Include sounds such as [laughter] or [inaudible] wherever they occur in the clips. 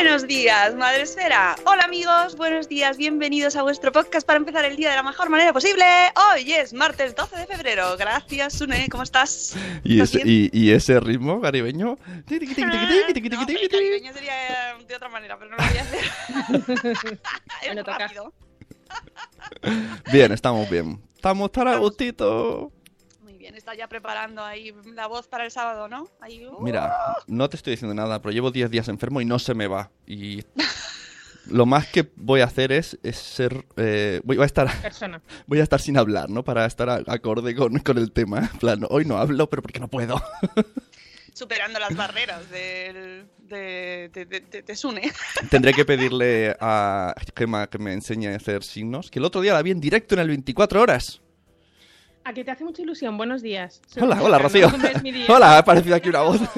Buenos días, Madre Esfera. Hola amigos, buenos días, bienvenidos a vuestro podcast para empezar el día de la mejor manera posible. Hoy es martes 12 de febrero. Gracias, Sune, ¿cómo estás? Y ¿Estás ese, bien? y, y ese ritmo caribeño. Ah, no, el caribeño sería de otra manera, pero no lo voy a hacer. [laughs] es muy rápido. Bien, estamos bien. Estamos tan a gustito. Bien, está ya preparando ahí la voz para el sábado, ¿no? Ahí, uh. Mira, no te estoy diciendo nada, pero llevo 10 días enfermo y no se me va. Y [laughs] lo más que voy a hacer es, es ser... eh, voy, voy a estar, Persona. [laughs] voy a estar sin hablar, ¿no? Para estar a- acorde con, con el tema. En plan, hoy no hablo, pero porque no puedo. [laughs] superando las barreras del, de, de, de, de- de Sune. Tendré que pedirle a Gemma que me enseñe a hacer signos. Que el otro día la vi en directo en el 24 horas. A que te hace mucha ilusión. Buenos días. Soy Hola, hola, Rocío. [laughs] Hola, ha aparecido aquí una voz. [laughs]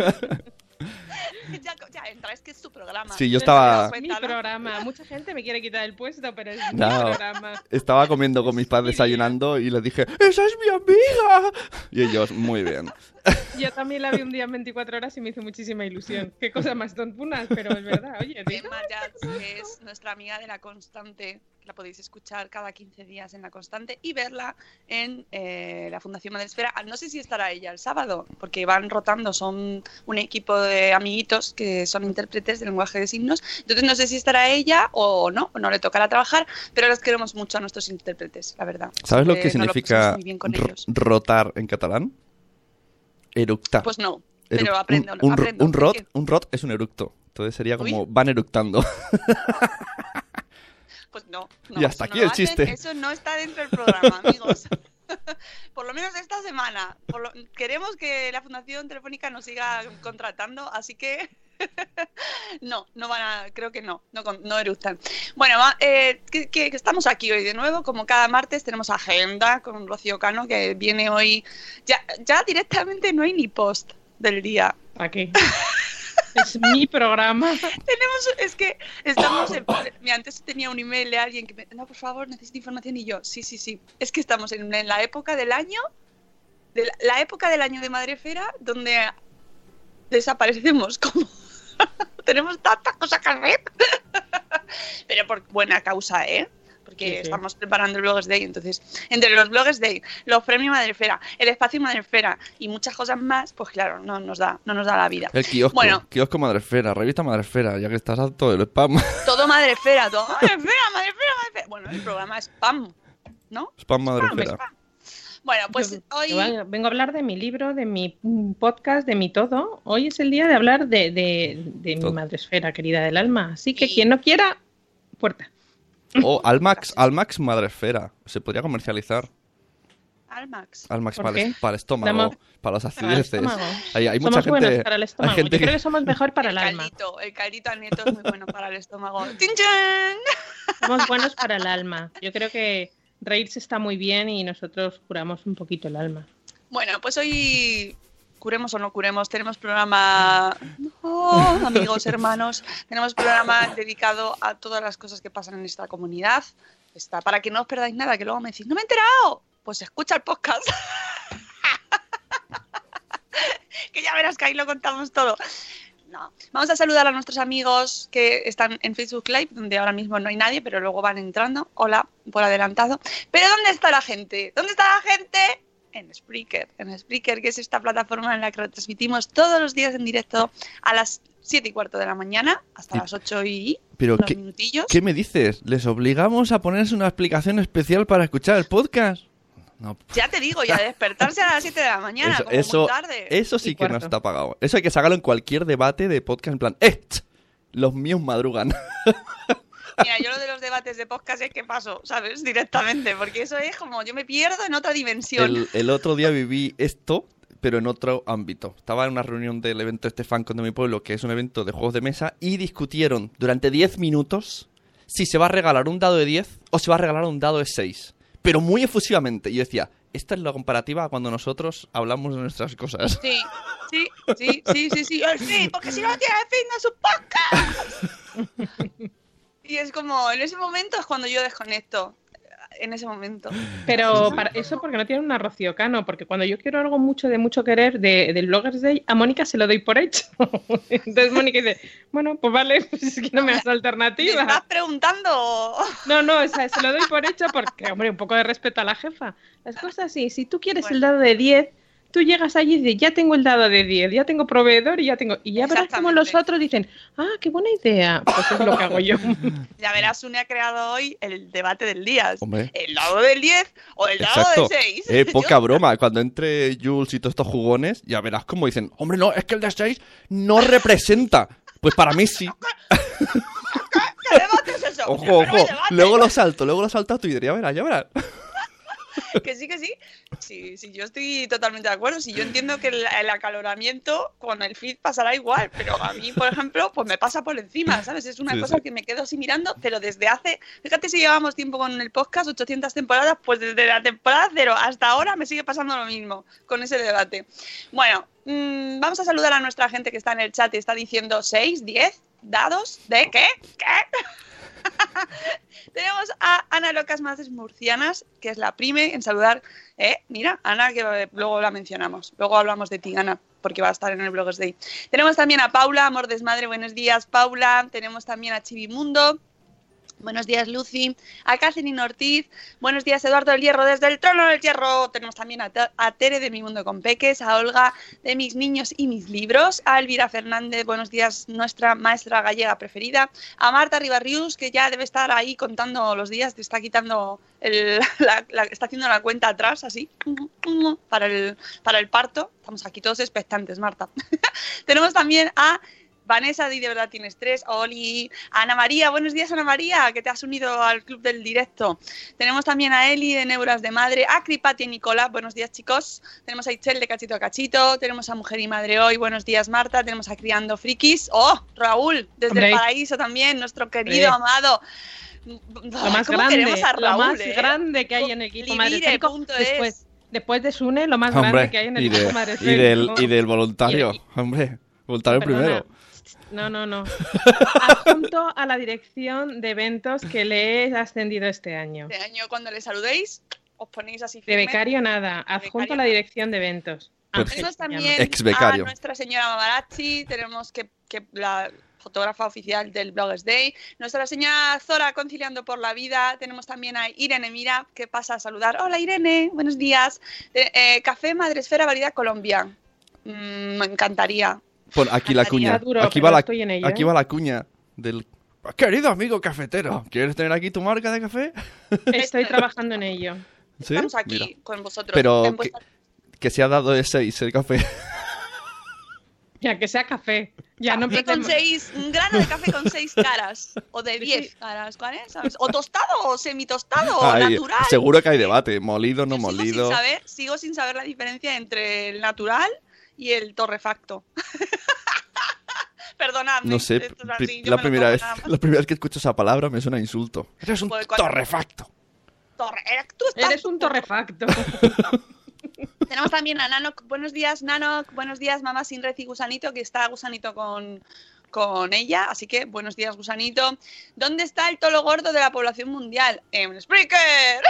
ya, ya entra, es que es tu programa. Sí, yo estaba- Es mi programa. Mucha gente me quiere quitar el puesto, pero es No. mi programa. Estaba comiendo con mis padres desayunando y les dije, ¡Esa es mi amiga! Y ellos, muy bien. Yo también la vi un día en 24 horas y me hizo muchísima ilusión. Qué cosa más tontunas, pero es verdad. Oye. Emma que es nuestra amiga de La Constante, que la podéis escuchar cada 15 días en La Constante y verla en eh, la Fundación Madresfera. Ah, No sé si estará ella el sábado, porque van rotando, son un equipo de amiguitos que son intérpretes de lenguaje de signos. Entonces no sé si estará ella o no, o no le tocará trabajar, pero los queremos mucho a nuestros intérpretes, la verdad. ¿Sabes lo Siempre que significa muy bien con ro- ellos. rotar en catalán? Eructar. Pues no, pero aprendo. un, un, aprendo un rot, un rot es un eructo. Entonces sería como Uy. van eructando. [laughs] Pues no. no Y hasta aquí no el hacen, chiste. Eso no está dentro del programa, amigos. [laughs] Por lo menos esta semana. Por lo- Queremos que la Fundación Telefónica nos siga contratando, así que [laughs] no, no van a, creo que no, no, no eructan. Bueno, eh, que, estamos aquí hoy de nuevo, como cada martes tenemos agenda con Rocío Cano que viene hoy, ya, ya directamente no hay ni post del día. ¿Para qué? [laughs] Es mi programa. Tenemos, es que estamos en, [coughs] mira, antes tenía un email de alguien que me, no, por favor, necesito información y yo, sí, sí, sí, es que estamos en, en la época del año, de la, la época del año de Madrefera, donde desaparecemos como [laughs] tenemos tantas cosas que hacer, [laughs] pero por buena causa, ¿eh? Porque Sí, sí. estamos preparando el Bloggers Day, entonces, entre los Bloggers Day, los premios Madrefera, el espacio Madrefera y muchas cosas más, pues claro, no nos da, no nos da la vida. El kiosco. Bueno. Kiosco Madresfera, revista Madresfera, ya que estás harto del spam. [laughs] Todo madrefera, todo madrefera, madrefera, madrefera. Bueno, el programa es spam, ¿no? Spam Madresfera. spam. Bueno, pues Yo- hoy... yo vengo- a hablar de mi libro, de mi mm, podcast, de mi todo. Hoy es el día de hablar de, de, de mi madresfera querida del alma. Así que Y- quien no quiera, puerta. O Almax, Almax Madresfera. Se podría comercializar. Almax. Almax ¿Por para, el- para el estómago, Damos- para los Para el acideces. estómago. Hay, hay somos mucha buenos gente. para el hay estómago. gente Yo creo que- somos mejor para el el alma. caldito, el caldito al nieto es muy bueno para el estómago. ¡Chin, chin! Somos buenos para el alma. Yo creo que reírse está muy bien y nosotros curamos un poquito el alma. Bueno, pues hoy curemos o no curemos, tenemos programa, [laughs] Oh, amigos, hermanos, tenemos programa dedicado a todas las cosas que pasan en esta comunidad, Está para que no os perdáis nada, que luego me decís, no me he enterado. Pues escucha el podcast. [laughs] que ya verás que ahí lo contamos todo. No. Vamos a saludar a nuestros amigos que están en Facebook Live, donde ahora mismo no hay nadie, pero luego van entrando. Hola, por adelantado. Pero ¿dónde está la gente? ¿Dónde está la gente? En Spreaker. En Spreaker, que es esta plataforma en la que retransmitimos todos los días en directo a las 7 y cuarto de la mañana hasta las 8 y Pero unos ¿qué, minutillos. ¿qué me dices? ¿Les obligamos a ponerse una explicación especial para escuchar el podcast? No, Ya te digo, ya despertarse a las 7 de la mañana, eso, como eso, muy tarde. eso sí Y que no cuarto. está pagado. Eso hay que sacarlo en cualquier debate de podcast en plan, ¡eh! Los míos madrugan. [laughs] Mira, yo lo de los debates de podcast es que paso, ¿sabes? Directamente, porque eso es como yo me pierdo en otra dimensión. El, el otro día viví esto, pero en otro ámbito. Estaba en una reunión del evento este FanCon de mi pueblo, que es un evento de juegos de mesa, y discutieron durante 10 minutos si se va a regalar un dado de 10 o se va a regalar un dado de 6. Pero muy efusivamente. Y yo decía, esta es la comparativa a cuando nosotros hablamos de nuestras cosas. Sí, sí, sí, sí, sí, sí, el fin, porque si no tiene fin no es un podcast. [laughs] Y es como, en ese momento es cuando yo desconecto. En ese momento. Pero para eso porque no tiene una Rocío Cano, porque cuando yo quiero algo mucho de mucho querer de, del Bloggers Day, a Mónica se lo doy por hecho. [laughs] Entonces Mónica dice, bueno, pues vale, [laughs] pues es que no me das ¿Me alternativa. estás preguntando? No, no, o sea, se lo doy por hecho porque, hombre, un poco de respeto a la jefa. Las cosas así, si tú quieres el dado de 10, tú llegas allí y dices, ya tengo el dado de 10, ya tengo proveedor y ya tengo... Y ya verás como los otros dicen, ah, qué buena idea. Pues es lo que hago yo. [laughs] Ya verás, Une ha creado hoy el debate del día. Hombre. ¿El dado del 10 o el dado Exacto. del 6? Eh, [laughs] poca broma. Cuando entre Jules y todos estos jugones, ya verás cómo dicen, hombre, no, es que el de 6 no representa. Pues para mí sí. [laughs] ¿Qué debate es eso? Ojo, ojo. Luego lo salto, luego lo salto a Twitter, ya verás, ya verás. [laughs] Que sí, que sí. Sí, sí, yo estoy totalmente de acuerdo. Si yo entiendo que el, el acaloramiento con el feed pasará igual, pero a mí, por ejemplo, pues me pasa por encima, ¿sabes? Es una Sí, cosa sí. que me quedo así mirando, pero desde hace, fíjate si llevamos tiempo con el podcast, 800 temporadas, pues desde la temporada cero hasta ahora me sigue pasando lo mismo con ese debate. Bueno, mm, vamos a saludar a nuestra gente que está en el chat y está diciendo 6, 10 dados de qué, qué. [laughs] Tenemos a Ana Locas Madres Murcianas, que es la prime, en saludar. Eh, mira, Ana, que eh, luego la mencionamos. Luego hablamos de ti, Ana, porque va a estar en el Bloggers Day. Tenemos también a Paula, Amor Desmadre, buenos días, Paula. Tenemos también a Chivimundo. Buenos días, Lucy. A Catherine Ortiz. Buenos días, Eduardo del Hierro, desde el trono del Hierro. Tenemos también a, Te- a Tere de Mi Mundo con Peques, a Olga de Mis Niños y Mis Libros, a Elvira Fernández, buenos días, nuestra maestra gallega preferida, a Marta Ribarrius, que ya debe estar ahí contando los días, te está quitando, el- [laughs] está haciendo la cuenta atrás, así, para el, para el parto. Estamos aquí todos expectantes, Marta. [laughs] Tenemos también a Vanessa, di de verdad tienes tres. Oli, Ana María, buenos días Ana María, que te has unido al club del directo. Tenemos también a Eli de Neuras de Madre, a Cripati y Nicolás, buenos días chicos. Tenemos a Itzel de Cachito a Cachito, tenemos a Mujer y Madre Hoy, buenos días Marta, tenemos a Criando Frikis. Oh, Raúl, desde Hombre. el paraíso también, nuestro querido, Hombre. amado. Lo más ¿Cómo grande, queremos a lo Raúl, más eh? grande que hay en el equipo Livire, Después, es. después de Sune, lo más grande que hay en el equipo de- y, del, y del voluntario. Y- Hombre, voluntario Perdona. primero. No, no, no. [laughs] Adjunto a la dirección de eventos que le he ascendido este año. Este año cuando le saludéis, os ponéis así De becario nada, adjunto a la dirección de eventos. Ángel Tenemos también Ex becario. a nuestra señora Mamarazzi, tenemos que, que la fotógrafa oficial del Bloggers Day, nuestra señora Zora conciliando por la vida, tenemos también a Irene Mira, que pasa a saludar. Hola Irene, buenos días. Eh, eh, Café Madresfera Variedad Colombia. Mm, me encantaría. Pon aquí la [laughs] cuña. Duro, aquí va la, estoy en ello, aquí ¿eh? va la cuña del querido amigo cafetero. ¿Quieres tener aquí tu marca de café? [laughs] Estoy trabajando en ello. ¿Sí? Estamos aquí Mira. con vosotros. Pero que, vuestra- que se ha dado de 6 el café. [laughs] Ya que sea café. Ya no Café con seis, un grano de café con seis caras. O de diez caras, ¿cuál es? ¿Sabes? O tostado o semitostado o Ay, natural. seguro que hay debate. Molido, no Yo sigo molido. Sin saber, sigo sin saber la diferencia entre el natural y el torrefacto. [laughs] Perdonadme. No sé, esto es pri- así, yo la, primera vez, la primera vez que escucho esa palabra me suena a insulto. Eres un Pues torrefacto. Torre- eh, tú estás- Eres un torrefacto. [laughs] Tenemos también a Nanok. Buenos días, Nanok. Buenos días, mamá sin red y gusanito, que está gusanito con, con ella. Así que buenos días, gusanito. ¿Dónde está el tolo gordo de la población mundial? En Spreaker.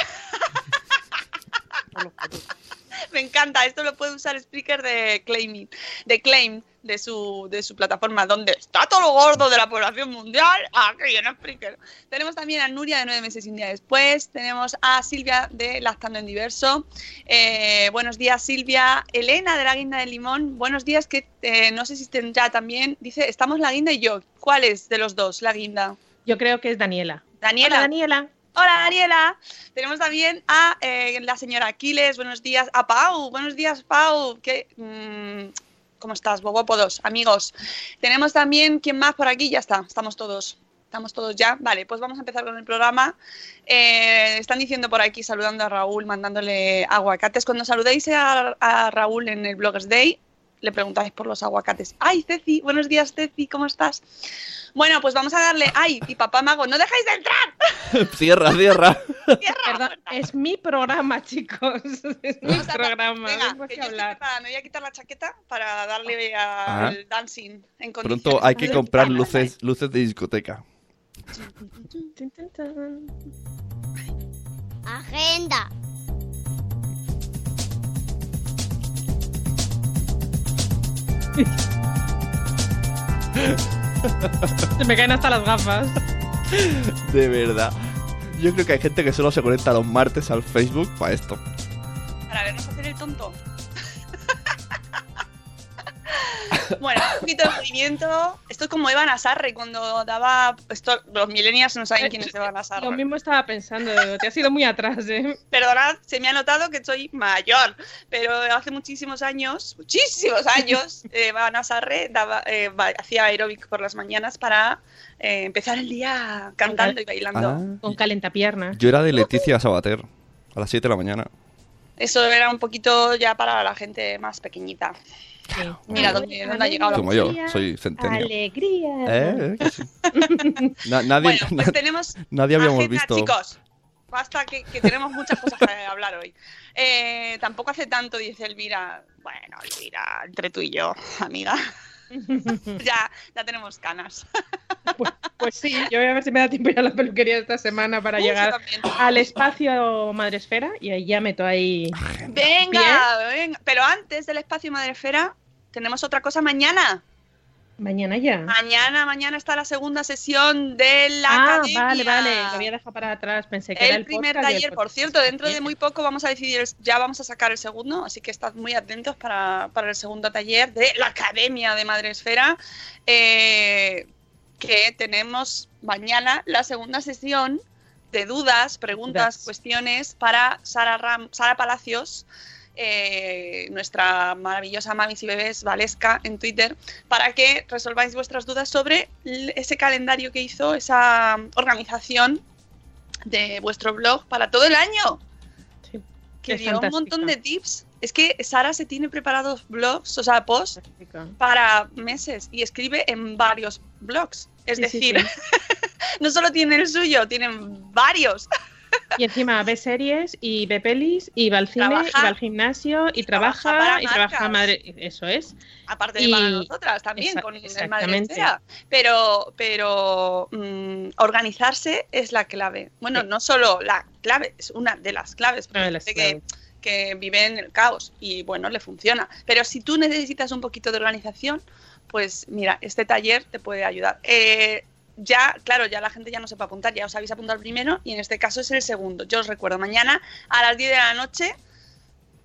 [laughs] [laughs] Me encanta, esto lo puede usar Spreaker de Claiming, de Claim, de su, de su plataforma, donde está todo lo gordo de la población mundial, aquí en Spreaker. Tenemos también a Nuria de nueve meses y un día después, tenemos a Silvia de Lactando en Diverso. Eh, buenos días, Silvia. Elena de la Guinda de Limón, buenos días, que eh, no sé si estén ya también. Dice, estamos la Guinda y yo. ¿Cuál es de los dos, la Guinda? Yo creo que es Daniela. Daniela. Hola, Daniela. Hola Daniela. Tenemos también a eh, la señora Aquiles. Buenos días. A Pau. Buenos días, Pau. ¿Qué, mm, ¿Cómo estás, Bobopodos? Amigos. Tenemos también, ¿quién más por aquí? Ya está. Estamos todos. Estamos todos ya. Vale, pues vamos a empezar con el programa. Eh, están diciendo por aquí, saludando a Raúl, mandándole aguacates. Cuando saludéis a, a Raúl en el Bloggers Day, le preguntáis por los aguacates. ¡Ay, Ceci! Buenos días, Ceci, ¿cómo estás? Bueno, pues vamos a darle. ¡Ay! Y papá mago, ¡no dejáis de entrar! [laughs] cierra, cierra. Perdón, es mi programa, chicos. [laughs] Es mi programa. Venga, que yo estoy. Me voy a quitar la chaqueta para darle Ajá. al dancing en. Pronto hay que [laughs] comprar luces, luces de discoteca. Agenda. Se me caen hasta las gafas. De verdad. Yo creo que hay gente que solo se conecta los martes al Facebook para esto. Para vernos hacer el tonto. Bueno, un poquito de movimiento. Esto es como Eva Nasarre cuando daba. Esto, los millennials no saben quién es Eva Nasarre. [laughs] Lo mismo estaba pensando, te has ido muy atrás, ¿eh? Perdonad, se me ha notado que soy mayor, pero hace muchísimos años, muchísimos años, [laughs] eh, Eva Sarre daba, eh, hacía aeróbic por las mañanas para eh, empezar el día cantando y bailando. Ah. Con calentapiernas. Yo era de Leticia Sabater, a las 7 de la mañana. Eso era un poquito ya para la gente más pequeñita. Mira dónde, dónde ha llegado la Como yo, soy centenio. Alegría. ¿Eh? [laughs] Na- nadie, Bueno, [laughs] pues na- tenemos nadie habíamos agenda, visto. chicos. Basta que, que tenemos muchas cosas para [laughs] hablar hoy. Eh, tampoco hace tanto, dice Elvira. Bueno, Elvira, entre tú y yo, amiga. ya, ya tenemos canas. Pues sí, yo voy a ver si me da tiempo ir a la peluquería esta semana para Uy, llegar al espacio Madresfera y ahí ya meto ahí. Venga, venga. Pero antes del espacio Madrefera, tenemos otra cosa mañana. Mañana ya. Mañana, mañana está la segunda sesión de la Ah, academia. vale, vale. Lo había dejado para atrás. Pensé que era El el primer el taller, por cierto, dentro de muy poco vamos a decidir, el- ya vamos a sacar el segundo, así que estad muy atentos para, para el segundo taller de la Academia de Madresfera, eh, que tenemos mañana la segunda sesión de dudas, preguntas, Dudas. cuestiones para Sara, Ram- Sara Palacios, eh, nuestra maravillosa mamis y bebés Valesca en Twitter, para que resolváis vuestras dudas sobre ese calendario que hizo, esa organización de vuestro blog para todo el año. Sí, Que dio un montón de tips. Es que Sara se tiene preparados blogs, o sea, posts para meses y escribe en varios blogs. Es Sí, sí, decir, [laughs] no solo tiene el suyo, tienen varios. Y encima ve series y ve pelis y va al cine Trabaja. y va al gimnasio y, trabaja y trabaja madre. Eso es. Aparte de Y- para nosotras también, con el. Madre Pero, pero mm, organizarse es la clave. Bueno, Sí. no solo la clave, es una de las claves. porque de las que vive en el caos y bueno, le funciona. Pero si tú necesitas un poquito de organización, pues mira, este taller te puede ayudar. Eh, ya, claro, ya la gente ya no se va a apuntar, ya os habéis apuntado el primero y en este caso es el segundo. Yo os recuerdo, mañana a las 10 de la noche,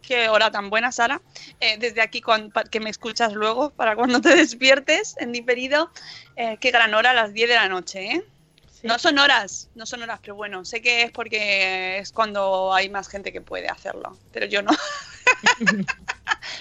qué hora tan buena, Sara, eh, desde aquí que me escuchas luego, para cuando te despiertes en diferido, eh, qué gran hora a las 10 de la noche, ¿eh? Sí. No son horas, no son horas, pero bueno, sé que es porque es cuando hay más gente que puede hacerlo, pero yo no. [laughs]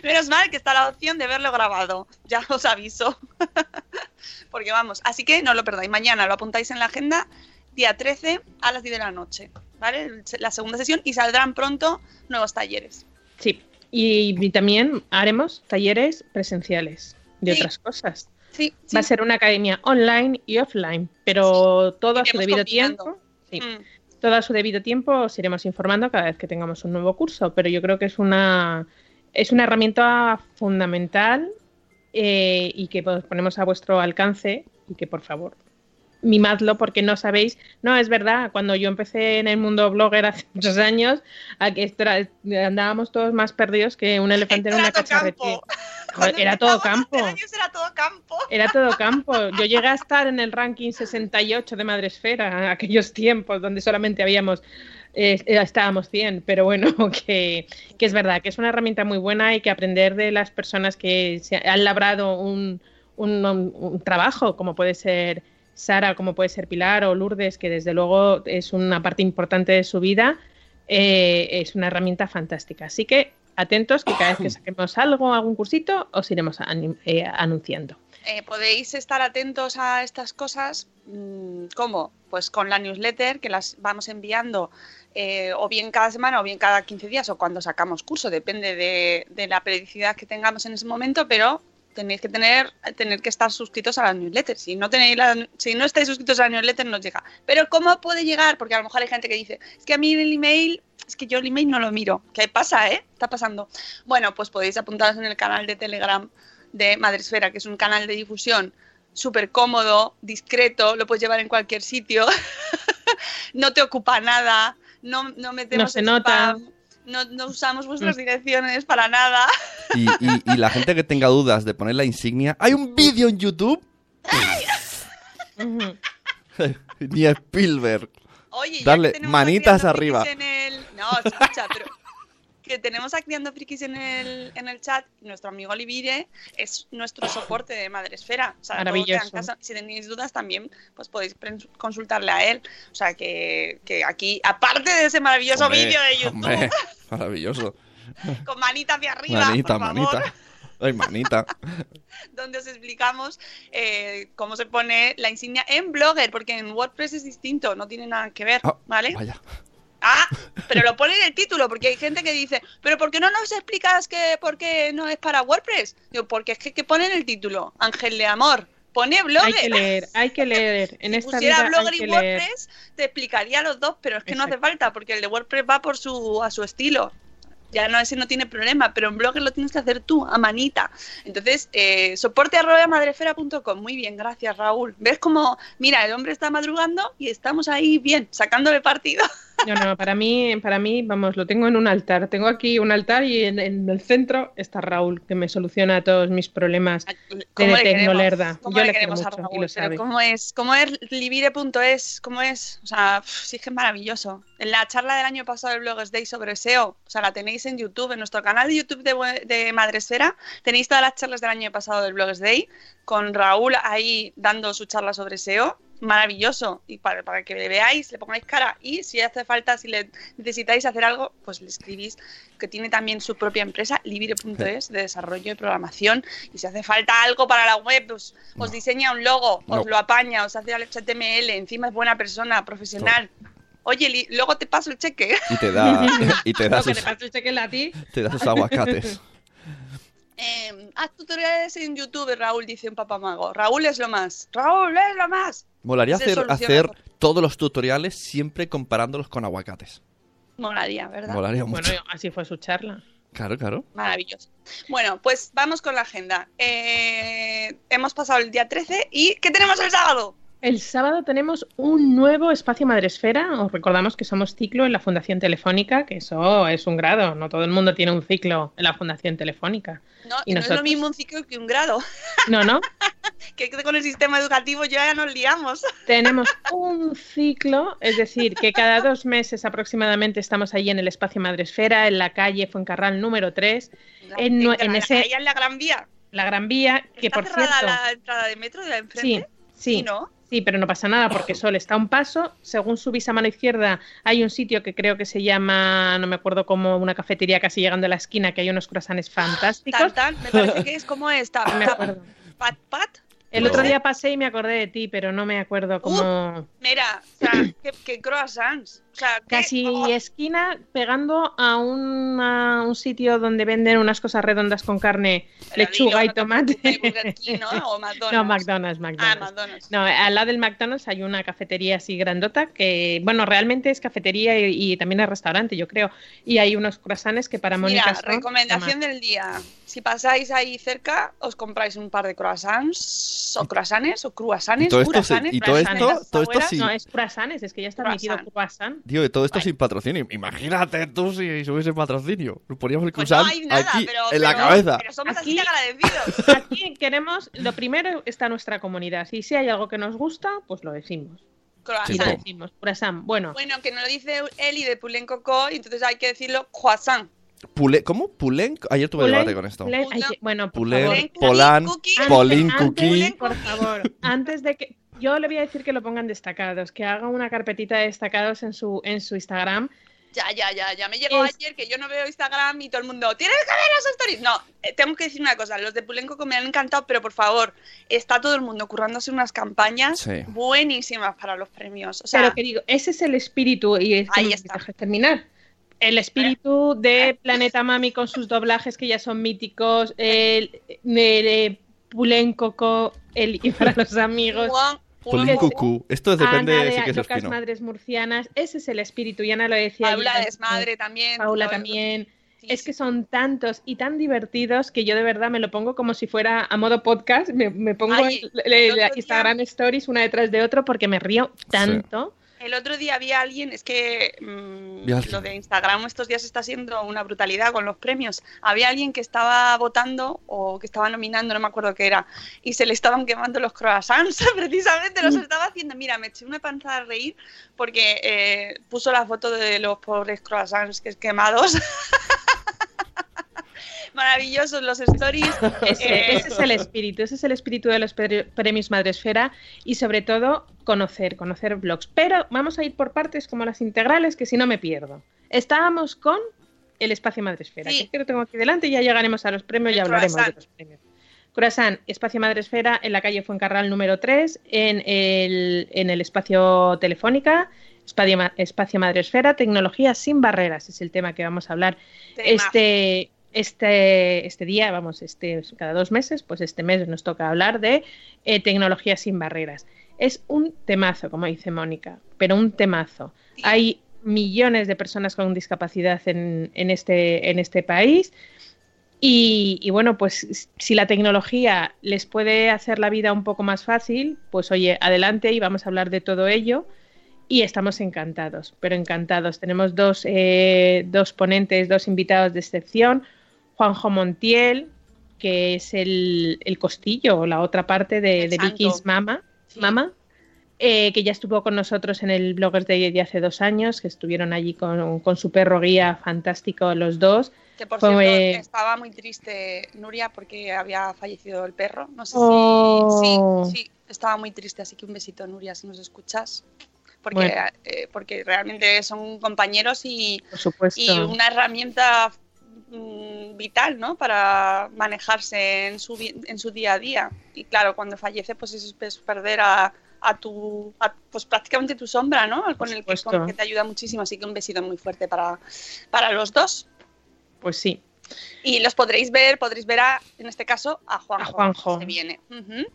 Menos mal que está la opción de verlo grabado, ya os aviso. [laughs] porque vamos, así que no lo perdáis, mañana lo apuntáis en la agenda, día 13 a las 10 de la noche, ¿vale? La segunda sesión y saldrán pronto nuevos talleres. Sí. Y, también haremos talleres presenciales de Sí. otras cosas. Sí, sí. Va a ser una academia online y offline, pero todo a su debido combinando. tiempo. Sí. Mm. Todo a su debido tiempo os iremos informando cada vez que tengamos un nuevo curso, pero yo creo que es una, es una herramienta fundamental eh, y que ponemos a vuestro alcance y que por favor mimadlo porque no sabéis. No, es verdad, cuando yo empecé en el mundo blogger hace [laughs] muchos años, andábamos todos más perdidos que un elefante en una cacharrería. [laughs] Era todo campo. Era todo campo. Era todo campo. Yo llegué a estar en el ranking 68 de Madresfera en aquellos tiempos donde solamente habíamos eh, estábamos 100, pero bueno, [laughs] que, que, es verdad, que es una herramienta muy buena y que aprender de las personas que se han labrado un, un, un trabajo, como puede ser Sara, como puede ser Pilar o Lourdes, que desde luego es una parte importante de su vida, eh, es una herramienta fantástica. Así que atentos que cada vez que [clears throat] saquemos algo, algún cursito, os iremos eh, anunciando. Eh, podéis estar atentos a estas cosas, mm, ¿cómo? Pues con la newsletter que las vamos enviando o bien cada semana o bien cada 15 días o cuando sacamos curso, depende de, de la periodicidad que tengamos en ese momento, pero tenéis que tener, tener que estar suscritos a la newsletter. Si no tenéis si no estáis suscritos a la newsletter, no os llega. Pero ¿cómo puede llegar? Porque a lo mejor hay gente que dice, es que a mí el email, es que yo el email no lo miro. ¿Qué pasa, eh? Está pasando. Bueno, pues podéis apuntaros en el canal de Telegram de Madresfera, que es un canal de difusión súper cómodo, discreto, lo puedes llevar en cualquier sitio, [laughs] no te ocupa nada, no, no metemos no se nota no, usamos vuestras mm. direcciones para nada. Y, la gente que tenga dudas de poner la insignia, hay un vídeo en YouTube. [laughs] Ni Spielberg. Oye, Darle manitas arriba. No, escucha, pero que tenemos a Criando Frikis en el, en el chat, nuestro amigo Olivire es nuestro soporte de Madresfera. O sea, Maravilloso. si tenéis dudas también, pues podéis consultarle a él. O sea, que, aquí, aparte de ese maravilloso vídeo de YouTube... [laughs] maravilloso. [laughs] con manita hacia arriba, Manita, manita. Ay, manita. [laughs] donde os explicamos eh, cómo se pone la insignia en Blogger, porque en WordPress es distinto, no tiene nada que ver, ah, ¿vale? Vaya. Ah, pero lo pone en el título, porque hay gente que dice, pero ¿por qué no nos explicas que por qué no es para WordPress? Digo, porque es que, pone en el título, Ángel de Amor. Pone blogger. Hay que leer, hay que leer. [laughs] En si esta pusiera vida blogger y WordPress, te explicaría los dos, pero es que no hace falta, porque el de WordPress va por su, a su estilo ya no ese no tiene problema, pero en Blogger lo tienes que hacer tú, a manita. Entonces, eh, soporte arroba madrefera.com. Muy bien, gracias Raúl. ¿Ves cómo, mira, el hombre está madrugando y estamos ahí bien, sacándole partido? [laughs] No, no, para mí, para mí, vamos, lo tengo en un altar. Tengo aquí un altar y en, el centro está Raúl, que me soluciona todos mis problemas de tecnolerda. Yo le, queremos a Raúl, ¿cómo es? ¿Cómo es libire.es? ¿Cómo es? O sea, sí que es maravilloso. En la charla del año pasado del Blogs Day sobre SEO, o sea, la tenéis en YouTube, en nuestro canal de YouTube de, de Madresfera, tenéis todas las charlas del año pasado del Blogs Day, con Raúl ahí dando su charla sobre SEO maravilloso y para, para, que le veáis, le pongáis cara y si hace falta, si le necesitáis hacer algo, pues le escribís que tiene también su propia empresa, libire.es, de desarrollo y programación y si hace falta algo para la web, pues os diseña un logo, os lo apaña, os hace el HTML, encima es buena persona, profesional. Oye, luego te paso el cheque. Y te da, [laughs] y te da sus, te el cheque a ti. Te da sus aguacates. [laughs] Eh, haz tutoriales en YouTube, Raúl, dice un papamago. Raúl es lo más. Raúl es lo más. Molaría hacer, hacer todos los tutoriales siempre comparándolos con aguacates. Molaría, ¿verdad? Molaría mucho. Bueno, así fue su charla. Claro, claro. Maravilloso. Bueno, pues vamos con la agenda. Eh, hemos pasado el día 13 y ¿qué tenemos el sábado? El sábado tenemos un nuevo espacio Madresfera. Os recordamos que somos ciclo en la Fundación Telefónica, que eso es un grado. No todo el mundo tiene un ciclo en la Fundación Telefónica. No, y no es lo mismo un ciclo que un grado. No, no. [laughs] que con el sistema educativo ya nos liamos. Tenemos [laughs] un ciclo, es decir, que cada dos meses aproximadamente estamos ahí en el espacio Madresfera, en la calle Fuencarral número 3. en, en, ese, en la Gran Vía. La Gran Vía, que por cerrada cierto. la entrada de metro de la enfrente? Sí, sí. ¿no? Sí, pero no pasa nada porque [coughs] Sol está a un paso. Según subís a mano izquierda, hay un sitio que creo que se llama, no me acuerdo cómo, una cafetería casi llegando a la esquina, que hay unos croissants fantásticos. me parece que es como esta. [coughs] me acuerdo. Pat, pat. El otro día pasé y me acordé de ti, pero no me acuerdo cómo. mira, o sea, ¿qué, croissants. Casi esquina pegando a, una- un sitio donde venden unas cosas redondas con carne, lechuga y tomate. ¿no? O McDonald's. [laughs] No, McDonald's, McDonald's. Ah, McDonald's. No, al lado del McDonald's hay una cafetería así grandota que, bueno, realmente es cafetería y, y también es restaurante, yo creo. Y hay unos croissants que para Mónica Mira, son recomendación del día. Si pasáis ahí cerca, os compráis un par de croissants o croissants o cruasanes. Y todo esto se- curasanes, y todo esto- croissants, todo esto abuelas. sin- No, es croissants, es que ya está admitido croissant. Tío, de todo esto sin patrocinio. Imagínate tú si hubiese patrocinio. Nos poníamos el Pues cruzán no hay nada, aquí, pero, en la pero- cabeza. pero somos Aquí- así de agradecidos. [laughs] Aquí queremos, lo primero está nuestra comunidad. Y si hay algo que nos gusta, pues lo decimos. Croissant. decimos, croissant. Bueno, Bueno, que nos lo dice Eli de Poulen Coco, y entonces hay que decirlo croissant. Pule- ¿Cómo? ¿Pulen? Ayer tuve Pulen- debate con esto. Pulen- bueno, por Pulen, favor. Polán, Antes- Polín antes- Cookie. Por favor, antes de que. Yo le voy a decir que lo pongan destacados, que haga una carpetita de destacados en su, en su Instagram. Ya, ya, ya, ya me llegó Es- ayer que yo no veo Instagram y todo el mundo, tienes que ver las stories. No, eh, tengo que decir una cosa, los de Poulen Coco me han encantado, pero por favor, está todo el mundo currándose unas campañas Sí. buenísimas para los premios. O sea, Pero que digo, ese es el espíritu, y es que Ahí está. dejes terminar. El espíritu de Planeta Mami con sus doblajes que ya son míticos, el de Pulen Coco, el y para los amigos. Polín Cucú. Esto depende Ana de de si que es Locas. Madres Murcianas, ese es el espíritu, y Ana lo decía. Paula. Desmadre también. Paula también. es que son tantos y tan divertidos que yo de verdad me lo pongo como si fuera a modo podcast. Me, me pongo Ay, el- el- el el otro día- Instagram Stories una detrás de otro porque me río tanto. El otro día había alguien, es que mm, alguien. lo de Instagram estos días está siendo una brutalidad con los premios. Había alguien que estaba votando o que estaba nominando, no me acuerdo qué era, y se le estaban quemando los croissants, [laughs] precisamente los estaba haciendo. Mira, me eché una panza a reír porque eh, puso la foto de los pobres croissants que quemados. [laughs] Maravillosos los stories. [laughs] Ese, Eh, ese es el espíritu, ese es el espíritu de los pre- premios Madresfera y sobre todo conocer, conocer blogs. Pero vamos a ir por partes como las integrales, que si no me pierdo. Estábamos con el espacio Madresfera, Sí. que lo tengo aquí delante y ya llegaremos a los premios y hablaremos de croissant. los premios. Croissant, Espacio Madresfera, en la calle Fuencarral número 3, en el, en el espacio Telefónica, Espacio, Ma- espacio Madresfera, Tecnología sin barreras, es el tema que vamos a hablar este, este, este día, vamos, este, cada dos meses, pues este mes nos toca hablar de eh, tecnología sin barreras. Es un temazo, como dice Mónica, pero un temazo. Hay millones de personas con discapacidad en, en este, en este país. Y, y bueno, pues si la tecnología les puede hacer la vida un poco más fácil, pues oye, adelante y vamos a hablar de todo ello. Y estamos encantados, pero encantados. Tenemos dos, eh, dos ponentes, dos invitados de excepción. Juanjo Montiel, que es el, el costillo o la otra parte de. Vicky's Mama, Mama eh, que ya estuvo con nosotros en el Bloggers Day de hace dos años, que estuvieron allí con, con su perro guía fantástico los dos. Que por Fue, cierto, estaba muy triste Nuria porque había fallecido el perro. No sé Oh. si. Sí, sí, estaba muy triste, así que un besito, Nuria, si nos escuchas. Porque, Bueno. eh, porque realmente son compañeros y, Por y una herramienta mm, vital, ¿no? Para manejarse en su, en su día a día. Y claro, cuando fallece, pues es, es perder a, a tu, a, pues prácticamente tu sombra, ¿no? Con el, que, con el que te ayuda muchísimo. Así que un besito muy fuerte para, para los dos. Pues sí. Y los podréis ver, podréis ver a, en este caso, a Juanjo. A Juanjo. Se viene.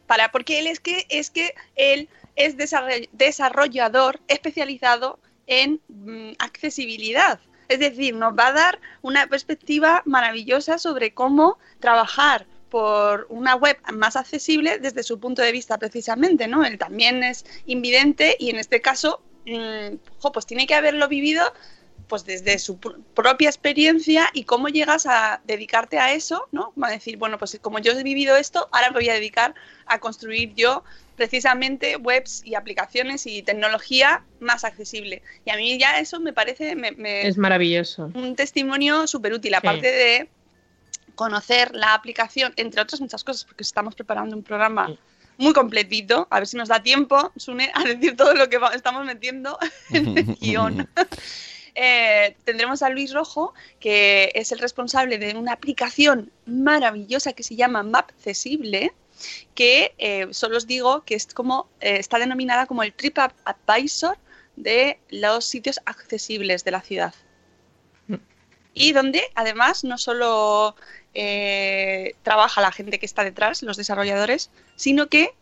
Para, porque él es que, es que él es desarroll- desarrollador especializado en mm, accesibilidad. Es decir, nos va a dar una perspectiva maravillosa sobre cómo trabajar por una web más accesible desde su punto de vista precisamente, ¿no? Él también es invidente y en este caso, mm, jo, pues tiene que haberlo vivido pues desde su pr- propia experiencia y cómo llegas a dedicarte a eso, ¿no? Como a decir, bueno, pues como yo he vivido esto, ahora me voy a dedicar a construir yo precisamente webs y aplicaciones y tecnología más accesible. Y a mí ya eso me parece me- me- Es maravilloso. un testimonio súper útil, aparte de conocer la aplicación, entre otras muchas cosas, porque estamos preparando un programa muy completito, a ver si nos da tiempo, Sune, a decir todo lo que estamos metiendo [laughs] en el guion. [laughs] Eh, tendremos a Luis Rojo, que es el responsable de una aplicación maravillosa que se llama Mapcesible, que eh, solo os digo que es como eh, está denominada como el Trip Advisor de los sitios accesibles de la ciudad. Y donde además no solo eh, trabaja la gente que está detrás, los desarrolladores, sino que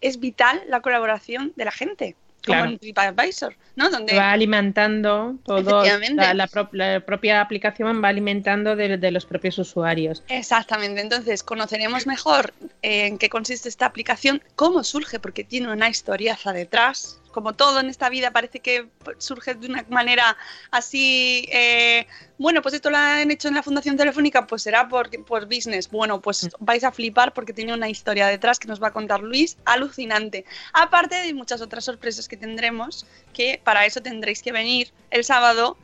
es vital la colaboración de la gente como Claro. en TripAdvisor, ¿no? Donde Va alimentando todo, la, la pro- la propia aplicación va alimentando de, de los propios usuarios. Exactamente, entonces conoceremos mejor eh, en qué consiste esta aplicación, cómo surge, porque tiene una historiaza detrás. Como todo en esta vida parece que surge de una manera así, eh, bueno, pues esto lo han hecho en la Fundación Telefónica, pues será por, por business. Bueno, pues vais a flipar porque tiene una historia detrás que nos va a contar Luis, alucinante. Aparte de muchas otras sorpresas que tendremos, que para eso tendréis que venir el sábado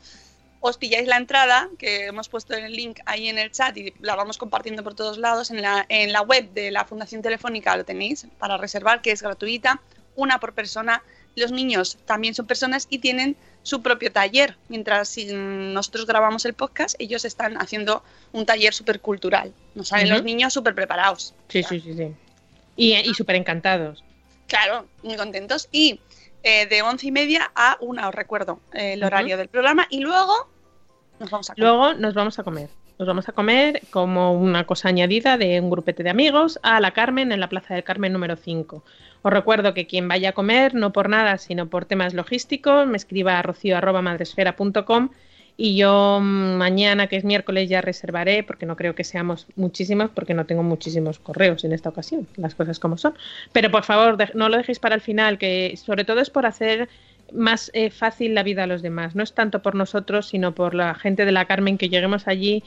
os pilláis la entrada, que hemos puesto el link ahí en el chat y la vamos compartiendo por todos lados. En la, en la web de la Fundación Telefónica lo tenéis para reservar, que es gratuita, una por persona. Los niños también son personas y tienen su propio taller. Mientras nosotros grabamos el podcast, ellos están haciendo un taller súper cultural. Nos salen los niños súper preparados. Sí, sí, sí, sí. Y, y súper encantados. Claro, muy contentos. Y eh, de once y media a una, os recuerdo, eh, el horario del programa. Y luego nos vamos a comer. Luego nos vamos a comer. Nos vamos a comer como una cosa añadida de un grupete de amigos a la Carmen en la Plaza del Carmen número 5. Os recuerdo que quien vaya a comer, no por nada, sino por temas logísticos, me escriba a rocío.madresfera.com y yo mm, mañana, que es miércoles, ya reservaré, porque no creo que seamos muchísimos, porque no tengo muchísimos correos en esta ocasión, las cosas como son. Pero por favor, no lo dejéis para el final, que sobre todo es por hacer más eh, fácil la vida a los demás. No es tanto por nosotros, sino por la gente de la Carmen que lleguemos allí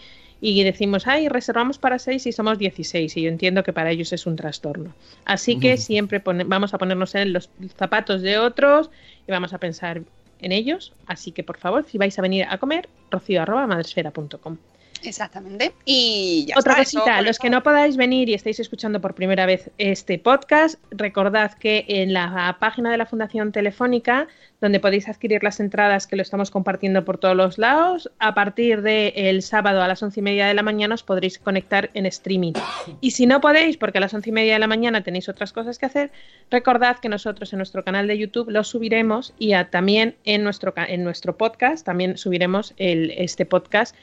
y decimos, ay, reservamos para seis y somos 16. Y yo entiendo que para ellos es un trastorno. Así que siempre pone- vamos a ponernos en los zapatos de otros y vamos a pensar en ellos. Así que, por favor, si vais a venir a comer, rocío.madresfera.com. Exactamente. Y ya Otra está, cosita, los que no podáis venir y estáis escuchando por primera vez este podcast, recordad que en la página de la Fundación Telefónica, donde podéis adquirir las entradas que lo estamos compartiendo por todos los lados, a partir del sábado a las once y media de la mañana os podréis conectar en streaming. Y si no podéis, porque a las once y media de la mañana tenéis otras cosas que hacer, recordad que nosotros en nuestro canal de YouTube lo subiremos y a- también en nuestro, en nuestro podcast, también subiremos el, este podcast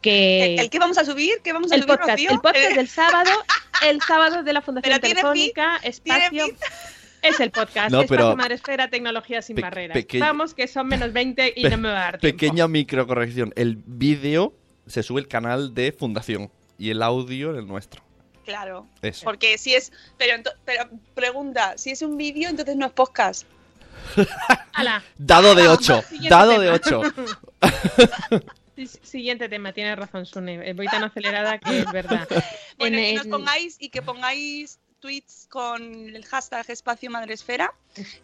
que... ¿El, el qué vamos a subir? ¿Qué vamos a el subir, podcast, Rocío? el podcast del sábado, [laughs] el sábado de la Fundación Pero tiene Telefónica, espacio. Es el podcast, No, espacio pero- Madresfera, tecnología sin Pe- barreras. peque- Vamos, que son menos 20 y Pe- no me va a dar tiempo. Pequeña microcorrección. El vídeo se sube al canal de Fundación y el audio en el nuestro. Claro. Eso. Porque si es. Pero, pero pregunta, si es un vídeo, entonces no es podcast. [laughs] Dado de Ala, 8. siguiente Dado de 8. [laughs] Sí, Siguiente tema, tienes razón, Sune. Eh, Voy tan acelerada que es verdad. [laughs] Bueno, En y, nos pongáis, y que pongáis tweets con el hashtag Espacio Madresfera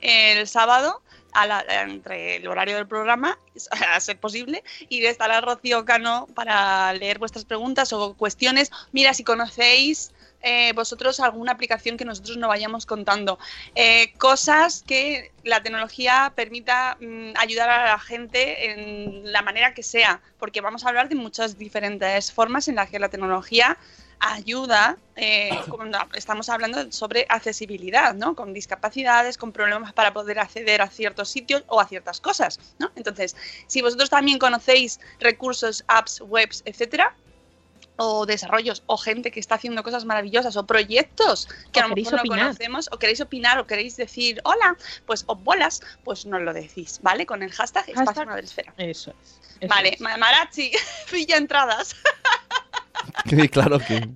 el sábado a la- entre el horario del programa, [laughs] a ser posible, y estará Rocío Cano para leer vuestras preguntas o cuestiones. Mira, si conocéis eh, vosotros alguna aplicación que nosotros no vayamos contando. Eh, cosas que la tecnología permita mm, ayudar a la gente en la manera que sea, porque vamos a hablar de muchas diferentes formas en las que la tecnología ayuda, eh, cuando estamos hablando sobre accesibilidad, ¿no? Con discapacidades, con problemas para poder acceder a ciertos sitios o a ciertas cosas, ¿no? Entonces, si vosotros también conocéis recursos, apps, webs, etcétera, o desarrollos, o gente que está haciendo cosas maravillosas, o proyectos que O a lo mejor no opinar. conocemos, o queréis opinar, o queréis decir hola, pues os bolas, pues nos lo decís, ¿vale? Con el hashtag, Espacio Madresfera. Eso es. eso Vale, es. Ma- Marachi, [laughs] pilla entradas. [laughs] [laughs] Sí, claro que.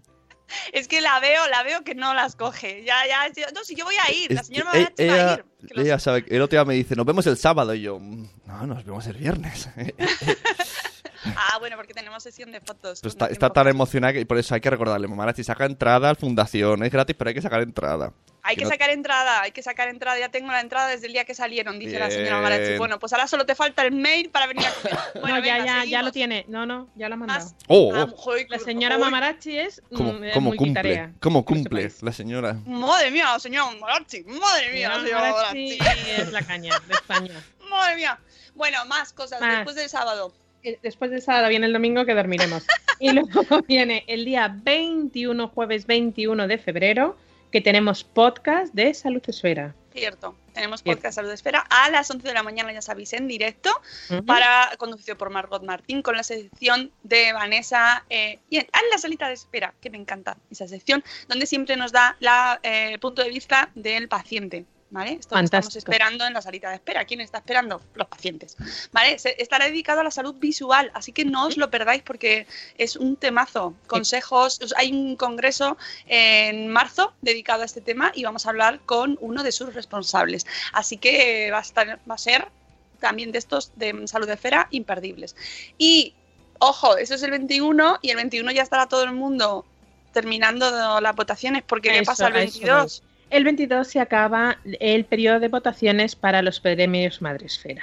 Es que la veo, la veo que no las coge. Ya, ya, no, si yo voy a ir, la Es señora que e- va a ella, ir. ella sabe, el otro día me dice, nos vemos el sábado. Y yo, "Mm, no, nos vemos el viernes. [laughs] [laughs] Ah, bueno, porque tenemos sesión de fotos. Pues está, está tan emocionada que por eso hay que recordarle, mamá, si saca entrada al fundación, es gratis, pero hay que sacar entrada. Hay que no- sacar entrada, hay que sacar entrada. Ya tengo la entrada desde el día que salieron, dice la señora Bien. Marachi. Bueno, pues ahora solo te falta el mail para venir a comer. [laughs] Bueno, no, ya, venga, ya, ya lo tiene. No, no, ya lo ha mandado. Oh, Ah, oh. joder, La señora joder. Mamarachi es ¿Cómo, cómo cumple? ¿Cómo cumple la señora? Madre mía, señor Marachi. Madre mía, Señora señor Mamarachi Marachi. es la caña de España. [laughs] Madre mía. Bueno, más cosas Más. después del sábado. Eh, Después del sábado viene el domingo que dormiremos. Y [laughs] luego viene el día 21, jueves 21 de febrero, que tenemos podcast de Salud Esfera. Cierto, tenemos podcast Salud Esfera a las 11 de la mañana, ya sabéis, en directo, para conducido por Margot Martín, con la sección de Vanessa eh, y en, en, la salita de espera, que me encanta esa sección, donde siempre nos da el punto de vista del paciente. ¿Vale? Esto lo estamos esperando en la salita de espera. ¿Quién está esperando? Los pacientes, ¿vale? estará dedicado a la salud visual, así que no os lo perdáis porque es un temazo. Consejos, hay un congreso en marzo dedicado a este tema y vamos a hablar con uno de sus responsables. Así que va a, estar, va a ser también de estos de salud de esfera imperdibles. Y, ojo, eso es el 21 y el 21 ya estará todo el mundo terminando las votaciones porque ¿qué pasa el 22? El 22 se acaba el periodo de votaciones para los premios Madresfera.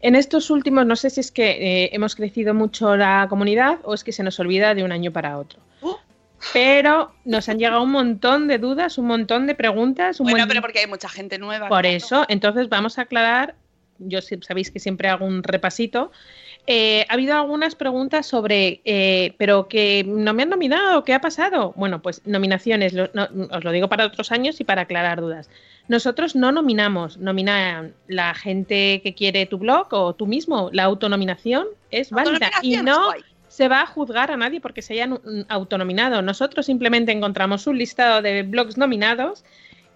En estos últimos, no sé si es que eh, hemos crecido mucho la comunidad o es que se nos olvida de un año para otro. Uh. Pero nos han llegado un montón de dudas, un montón de preguntas. bueno, pero porque hay mucha gente nueva. Por eso, entonces vamos a aclarar. Yo sabéis que siempre hago un repasito. Eh, ha habido algunas preguntas sobre, eh, pero que no me han nominado, ¿qué ha pasado? Bueno, pues nominaciones, os lo digo para otros años y para aclarar dudas. Nosotros no nominamos, nominan la gente que quiere tu blog o tú mismo. La autonominación es válida y no se va a juzgar a nadie porque se hayan autonominado. Nosotros simplemente encontramos un listado de blogs nominados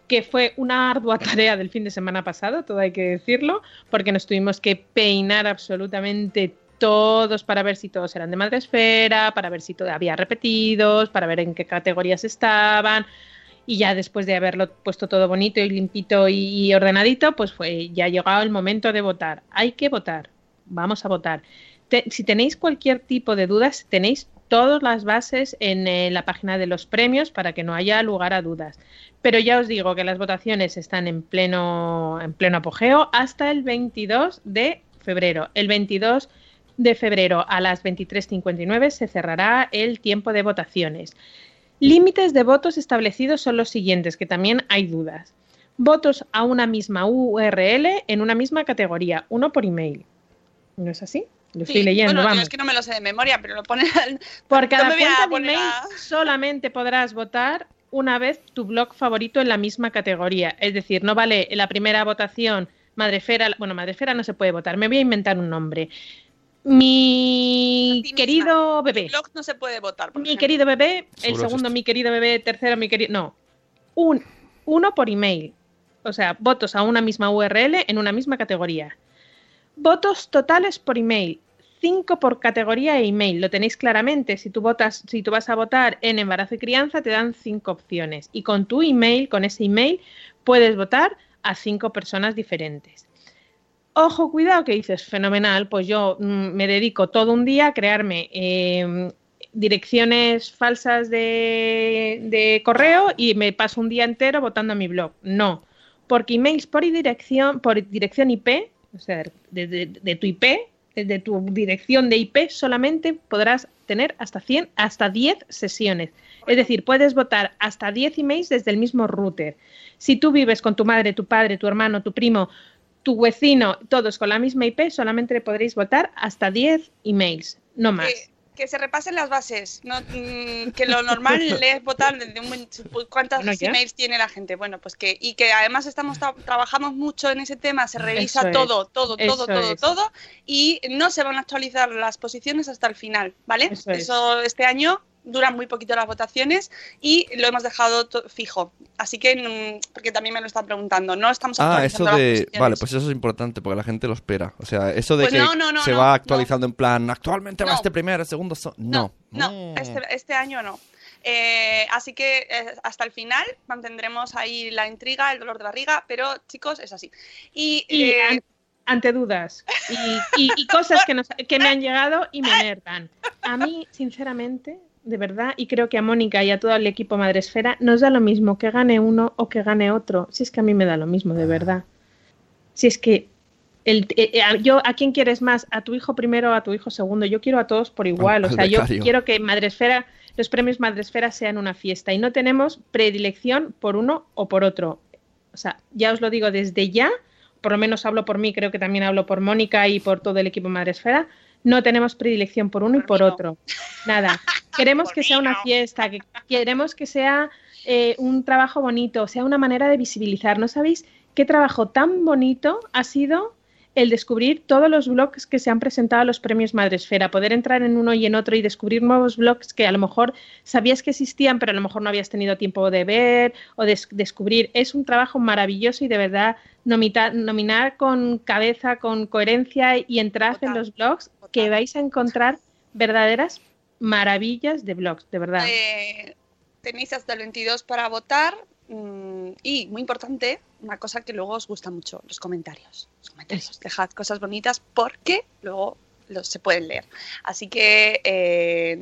que fue una ardua [laughs] tarea del fin de semana pasado, todo hay que decirlo, porque nos tuvimos que peinar absolutamente todos para ver si todos eran de madre esfera, para ver si todo había repetidos, para ver en qué categorías estaban. Y ya después de haberlo puesto todo bonito y limpito y ordenadito, pues fue ya llegado el momento de votar. Hay que votar. Vamos a votar. si tenéis cualquier tipo de dudas, tenéis todas las bases en eh, la página de los premios para que no haya lugar a dudas. Pero ya os digo que las votaciones están en pleno, en pleno apogeo hasta el 22 de febrero. El 22 de febrero a las 23.59 se cerrará el tiempo de votaciones. Límites de votos establecidos son los siguientes, que también hay dudas. Votos a una misma URL en una misma categoría, uno por email. ¿No es así? Lo estoy leyendo, bueno, es que no me lo sé de memoria, pero lo pone. [laughs] Por cada cuenta de email solamente podrás votar una vez tu blog favorito en la misma categoría. Es decir, no vale la primera votación Madrefera, bueno, Madrefera no se puede votar, me voy a inventar un nombre. Mi querido bebé. El blog no se puede votar. mi querido bebé, el segundo mi querido bebé, tercero mi querido... No, un, uno por email. O sea, votos a una misma URL en una misma categoría. Votos totales por email. 5 por categoría e email. Lo tenéis claramente. Si tú votas, si tú vas a votar en embarazo y crianza, te dan cinco opciones. Y con tu email, con ese email, puedes votar a cinco personas diferentes. Ojo, cuidado, que dices, fenomenal, pues yo mm, me dedico todo un día a crearme em, direcciones falsas de, correo y me paso un día entero votando a mi blog. No, porque emails por dirección, por dirección IP, o sea, de, de tu IP, de tu dirección de IP solamente podrás tener hasta 100, hasta 10 sesiones. Es decir, puedes votar hasta 10 emails desde el mismo router. Si tú vives con tu madre, tu padre, tu hermano, tu primo, tu vecino, todos con la misma IP, solamente podréis votar hasta 10 emails, no más que se repasen las bases. Mm, que lo normal [laughs] es votar desde un, cuántas emails tiene la gente. Bueno, pues que y que además estamos trabajamos mucho en ese tema. Se revisa todo, todo, todo, todo, todo y no se van a actualizar las posiciones hasta el final, ¿vale? Eso este año duran muy poquito las votaciones y lo hemos dejado fijo. Así que, mm, porque también me lo están preguntando, no estamos Ah, eso de... Vale, pues eso es importante porque la gente lo espera. O sea, eso de pues que se va actualizando en plan, actualmente va este primer, segundo... No, no, este, este, año no. Eh, así que eh, hasta el final mantendremos ahí la intriga, el dolor de barriga, pero chicos, es así. Y, eh, ante dudas y, y cosas que, nos, que me han llegado y me [laughs] enervan. A mí, sinceramente, de verdad, y creo que a Mónica y a todo el equipo Madresfera nos da lo mismo que gane uno o que gane otro. Si es que a mí me da lo mismo, de verdad. Si es que el, eh, eh, yo, ¿a quién quieres más? ¿A tu hijo primero o a tu hijo segundo? Yo quiero a todos por igual. O sea, yo quiero que Madresfera, los premios Madresfera sean una fiesta y no tenemos predilección por uno o por otro. O sea, ya os lo digo desde ya, por lo menos hablo por mí, creo que también hablo por Mónica y por todo el equipo Madresfera no tenemos predilección por uno y por otro. Nada. [laughs] Queremos que sea una fiesta, que queremos que sea eh, un trabajo bonito, sea una manera de visibilizar. ¿No sabéis qué trabajo tan bonito ha sido el descubrir todos los blogs que se han presentado a los premios Madresfera, poder entrar en uno y en otro y descubrir nuevos blogs que a lo mejor sabías que existían, pero a lo mejor no habías tenido tiempo de ver o de descubrir. Es un trabajo maravilloso y de verdad nominar, con cabeza, con coherencia y entrar en los blogs que vais a encontrar verdaderas maravillas de blogs, de verdad. Eh, tenéis hasta el 22 para votar mm, y, muy importante, una cosa que luego os gusta mucho, los comentarios. Los comentarios. Dejad cosas bonitas porque luego los se pueden leer. Así que eh,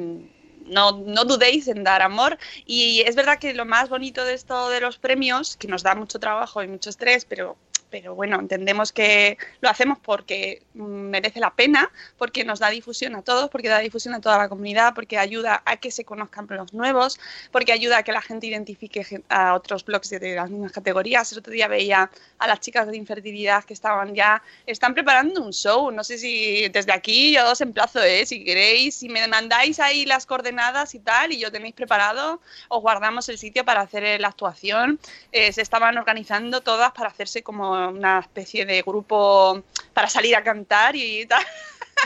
no, no, dudéis en dar amor. Y es verdad que lo más bonito de esto de los premios, que nos da mucho trabajo y mucho estrés, pero pero bueno, entendemos que lo hacemos porque merece la pena, porque nos da difusión a todos, porque da difusión a toda la comunidad, porque ayuda a que se conozcan los nuevos, porque ayuda a que la gente identifique a otros blogs de las mismas categorías. El otro día veía a las chicas de infertilidad que estaban ya, están preparando un show, no sé si desde aquí yo os emplazo, ¿eh? si queréis, si me mandáis ahí las coordenadas y tal, y yo tenéis preparado, os guardamos el sitio para hacer la actuación. Eh, se estaban organizando todas para hacerse como una especie de grupo para salir a cantar y tal.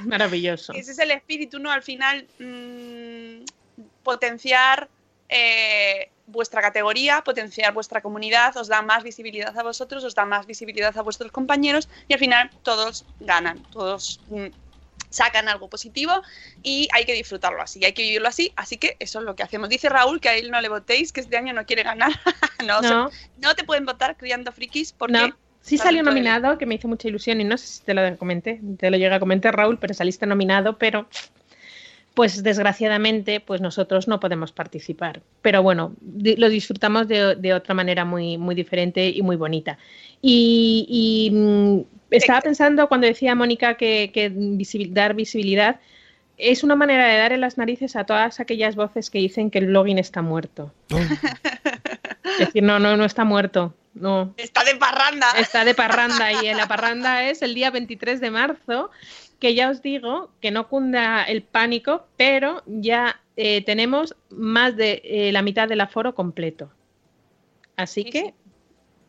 Maravilloso. [laughs] Ese es el espíritu, ¿no? Al final, mm, potenciar eh, vuestra categoría, potenciar vuestra comunidad, os da más visibilidad a vosotros, os da más visibilidad a vuestros compañeros y al final todos ganan, todos mm, sacan algo positivo y hay que disfrutarlo así, hay que vivirlo así, así que eso es lo que hacemos. Dice Raúl que a él no le votéis, que este año no quiere ganar. [laughs] no, no. te pueden votar criando frikis porque... Sí salió nominado, que me hizo mucha ilusión y no sé si te lo comenté, te lo llega a comentar Raúl, pero saliste nominado, pero pues desgraciadamente pues nosotros no podemos participar. Pero bueno, lo disfrutamos de, otra manera muy, muy diferente y muy bonita. Y, mm, estaba pensando cuando decía Mónica que, dar visibilidad es una manera de dar en las narices a todas aquellas voces que dicen que el blogging está muerto. Oh. [laughs] es decir, no, no, no está muerto. No. Está de parranda. Está de parranda y la parranda es el día 23 de marzo, que ya os digo que no cunda el pánico, pero ya eh, tenemos más de eh, la mitad del aforo completo. Así que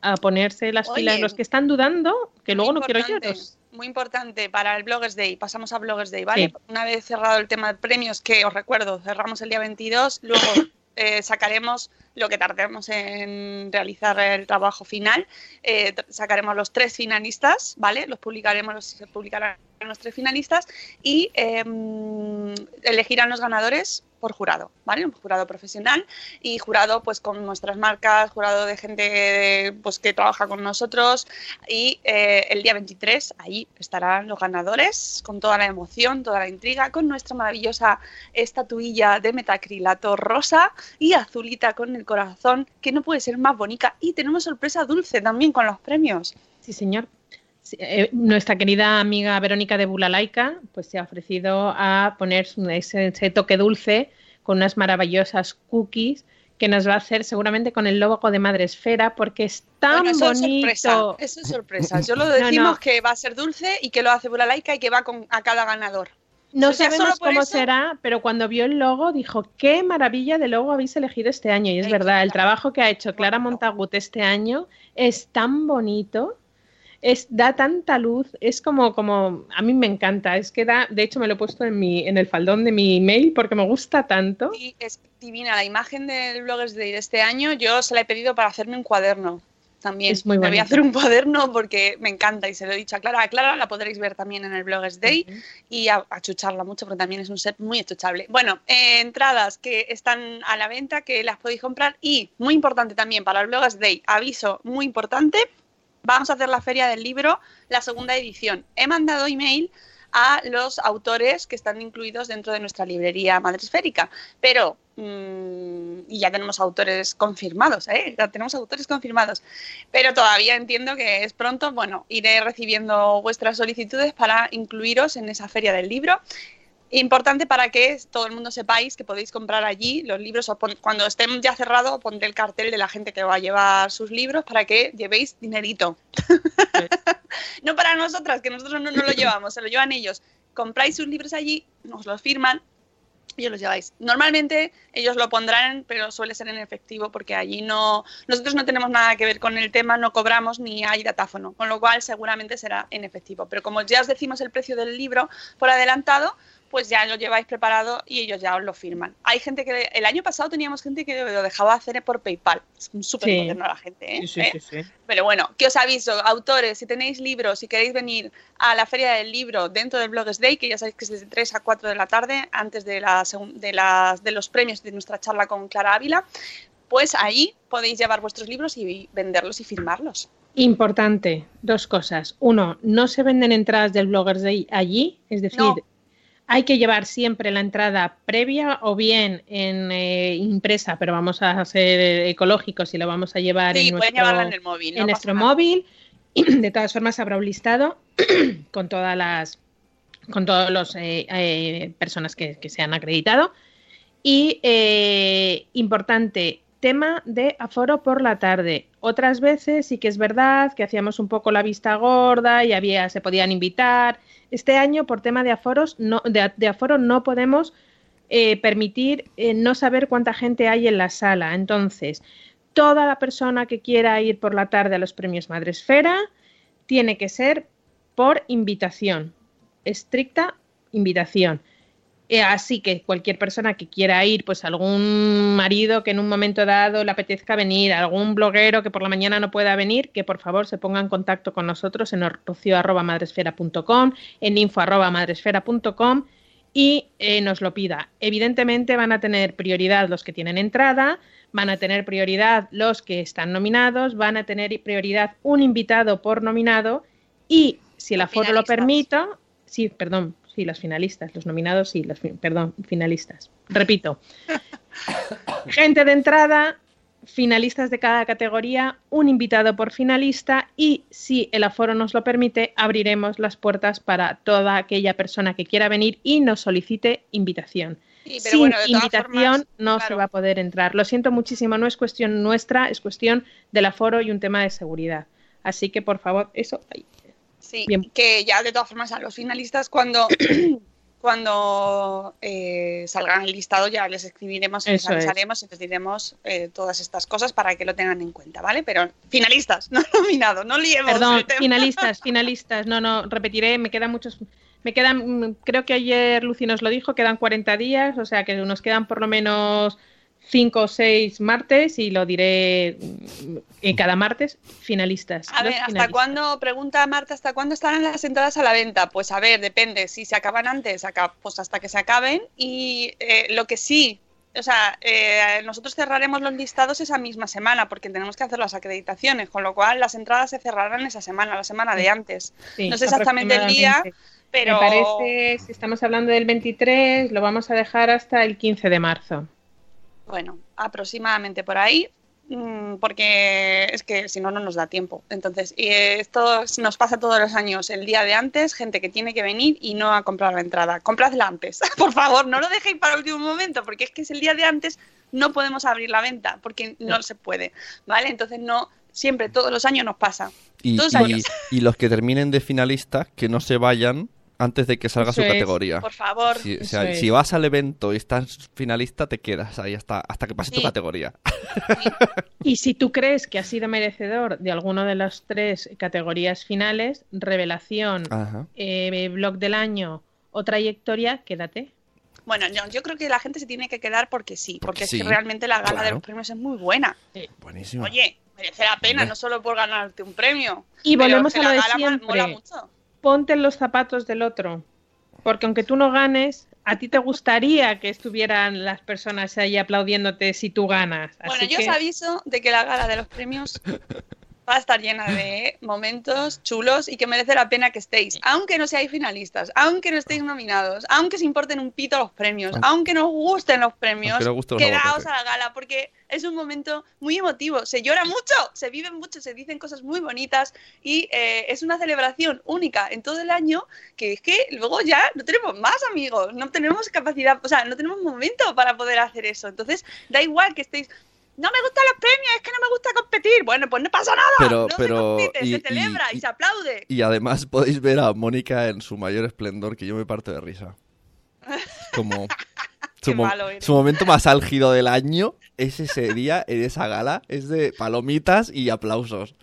a ponerse las pilas los que están dudando, que luego no quiero yo. Muy importante para el Bloggers Day, pasamos a Bloggers Day, ¿vale? Una vez cerrado el tema de premios, que os recuerdo, cerramos el día 22, luego [coughs] eh, sacaremos lo que tardemos en realizar el trabajo final. Eh, sacaremos los tres finalistas, ¿vale? Los publicaremos, los, se publicarán los tres finalistas y em, elegirán los ganadores por jurado, ¿vale? Un jurado profesional y jurado pues con nuestras marcas, jurado de gente pues que trabaja con nosotros y eh, el día 23 ahí estarán los ganadores con toda la emoción, toda la intriga, con nuestra maravillosa estatuilla de metacrilato rosa y azulita con el corazón que no puede ser más bonita y tenemos sorpresa dulce también con los premios. Sí, señor. Eh, nuestra querida amiga Verónica de Bulalaika pues se ha ofrecido a poner ese, toque dulce con unas maravillosas cookies que nos va a hacer seguramente con el logo de Madre Esfera porque es tan bonito. Es sorpresa, eso es sorpresa. Yo lo [laughs] decimos que va a ser dulce y que lo hace Bulalaika y que va con, a cada ganador. No sabemos cómo será, pero cuando vio el logo dijo, qué maravilla de logo habéis elegido este año. Y es verdad, el trabajo que ha hecho Clara Montagut este año es tan bonito es, da tanta luz, es como, como, a mí me encanta, es que da, de hecho me lo he puesto en, mi, en el faldón de mi email porque me gusta tanto. Y es divina, la imagen del Bloggers Day de este año, yo se la he pedido para hacerme un cuaderno también. Es muy me voy a hacer un cuaderno porque me encanta y se lo he dicho a Clara. A Clara la podréis ver también en el Bloggers Day y a, achucharla mucho porque también es un set muy achuchable. Bueno, eh, entradas que están a la venta, que las podéis comprar y muy importante también para el Bloggers Day, aviso muy importante, vamos a hacer la feria del libro, la segunda edición. He mandado email a los autores que están incluidos dentro de nuestra librería madresférica, pero mm, y ya tenemos autores confirmados, ¿eh? ya tenemos autores confirmados, pero todavía entiendo que es pronto. Bueno, iré recibiendo vuestras solicitudes para incluiros en esa feria del libro Importante para que todo el mundo sepáis que podéis comprar allí los libros. cuando estén ya cerrados, pondré el cartel de la gente que va a llevar sus libros para que llevéis dinerito. [laughs] no para nosotras, que nosotros no, no lo llevamos, se lo llevan ellos. Compráis sus libros allí, nos los firman ellos los lleváis. Normalmente ellos lo pondrán, pero suele ser en efectivo porque allí no, nosotros no tenemos nada que ver con el tema, no cobramos ni hay datáfono, con lo cual seguramente será en efectivo. Pero como ya os decimos el precio del libro por adelantado, pues ya lo lleváis preparado y ellos ya os lo firman. Hay gente que el año pasado teníamos gente que lo dejaba hacer por PayPal. Es súper Sí. moderno la gente, ¿eh? Sí, sí, ¿Eh? Pero bueno, que os aviso, autores, si tenéis libros, si queréis venir a la Feria del Libro dentro del Bloggers Day, que ya sabéis que es de 3 a 4 de la tarde, antes de, la, de, las, de los premios de nuestra charla con Clara Ávila, pues ahí podéis llevar vuestros libros y venderlos y firmarlos. Importante, dos cosas. Uno, no se venden entradas del Bloggers Day allí, es decir, No. Hay que llevar siempre la entrada previa o bien en eh, impresa, pero vamos a ser eh, ecológicos y lo vamos a llevar Sí, en nuestro, llevarla en el móvil. no en pasa nuestro nada. móvil. [clears throat] De todas formas, habrá un listado [clears throat] con todas las con todas las personas que, que se han acreditado. Y eh, importante, tema de aforo por la tarde. Otras veces sí que es verdad que hacíamos un poco la vista gorda y había, se podían invitar. Este año, por tema de aforos, no, de, aforo, no podemos eh, permitir eh, no saber cuánta gente hay en la sala. Entonces, toda la persona que quiera ir por la tarde a los premios Madresfera tiene que ser por invitación, estricta invitación. Eh, así que cualquier persona que quiera ir, pues algún marido que en un momento dado le apetezca venir, algún bloguero que por la mañana no pueda venir, que por favor se ponga en contacto con nosotros en rocio.madresfera.com, en info.madresfera.com y eh, nos lo pida. Evidentemente van a tener prioridad los que tienen entrada, van a tener prioridad los que están nominados, van a tener prioridad un invitado por nominado y si el aforo lo permita, sí, perdón, sí, los finalistas, los nominados, los, fi- perdón, finalistas. Repito, [coughs] gente de entrada, finalistas de cada categoría, un invitado por finalista y si el aforo nos lo permite, abriremos las puertas para toda aquella persona que quiera venir y nos solicite invitación. Sí, pero Sin bueno, invitación formas, no se va a poder entrar. Lo siento muchísimo, no es cuestión nuestra, es cuestión del aforo y un tema de seguridad. Así que, por favor, eso. ay, Sí, Bien. que ya de todas formas a los finalistas cuando [clears throat] cuando eh, salgan el listado ya les escribiremos y les avisaremos y les diremos eh, todas estas cosas para que lo tengan en cuenta, ¿vale? Pero finalistas, [laughs] no nominados, no liemos Perdón, finalistas, finalistas. No, no, repetiré, me quedan muchos. Me quedan, creo que ayer Lucy nos lo dijo, quedan 40 días, o sea que nos quedan por lo menos 5 o 6 martes y lo diré mm, eh, cada martes, finalistas. A ver, ¿hasta finalistas. cuándo, pregunta Marta, ¿hasta cuándo estarán las entradas a la venta? Pues a ver, depende, si se acaban antes, pues hasta que se acaben y eh, lo que sí, o sea, eh, nosotros cerraremos los listados esa misma semana porque tenemos que hacer las acreditaciones, con lo cual las entradas se cerrarán esa semana, la semana de antes. Sí, no sé exactamente el día, pero... Me parece, si estamos hablando del 23, lo vamos a dejar hasta el 15 de marzo. Bueno, aproximadamente por ahí, mm, porque es que si no, no nos da tiempo. Entonces, y esto nos pasa todos los años, el día de antes, gente que tiene que venir y no ha comprado la entrada. Compradla antes, [laughs] por favor, no lo dejéis para el último momento, porque es que es el día de antes, no podemos abrir la venta, porque no se puede, ¿vale? Entonces, no, siempre, todos los años nos pasa. Y, Todos y- años. y los que terminen de finalistas, que no se vayan antes de que salga Eso su es. categoría. Por favor. Si, o Eso sea, es. si vas al evento y estás finalista, te quedas ahí hasta, hasta que pase tu Sí. categoría. Y si tú crees que has sido merecedor de alguno de las tres categorías finales, revelación, eh, blog del año o trayectoria, quédate. Bueno, yo, yo creo que la gente se tiene que quedar porque sí, porque, Porque es que realmente la gala de los premios es muy buena. Buenísimo. Oye, merece la pena, no solo por ganarte un premio. Y volvemos a lo la de siempre. mola mucho. Ponte en los zapatos del otro. Porque aunque tú no ganes, a ti te gustaría que estuvieran las personas ahí aplaudiéndote si tú ganas. Bueno, yo que- os aviso de que la gala de los premios va a estar llena de [laughs] momentos chulos y que merece la pena que estéis, aunque no seáis finalistas, aunque no estéis nominados, aunque os importen un pito los premios, Aunque- aunque no os gusten los premios, no quedaos a la gala porque es un momento muy emotivo, se llora mucho, se vive mucho, se dicen cosas muy bonitas y eh, es una celebración única en todo el año que es que luego ya no tenemos más amigos, no tenemos capacidad, o sea, no tenemos momento para poder hacer eso. Entonces, da igual que estéis no me gustan los premios, es que no me gusta competir. Bueno, pues no pasa nada. Pero- no pero- se compite, y- se celebra y, y- se aplaude. Y además [laughs] podéis ver a Mónica en su mayor esplendor, que yo me parto de risa. Como [laughs] Su, mo- su momento más álgido del año es ese día, en esa gala. Es de palomitas y aplausos.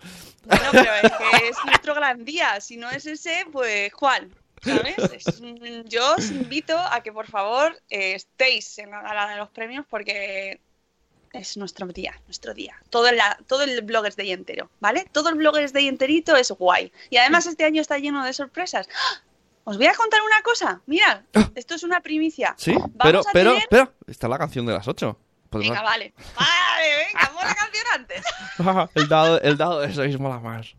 Bueno, pero es que es nuestro gran día. Si no es ese, pues ¿cuál? ¿Sabes? Es yo os invito a que por favor eh, estéis en la gala de los premios porque es nuestro día, nuestro día. Todo, la, todo el Bloggers Day entero, ¿vale? Todo el Bloggers Day enterito es guay. Y además este año está lleno de sorpresas. ¡Ah! Os voy a contar una cosa. Mirad, esto es una primicia. Sí, Vamos pero, a pero, tener- pero, está la canción de las 8. Venga, vale. Vale, venga, pon la canción antes. [laughs] el, dado, el dado de 6 mola más.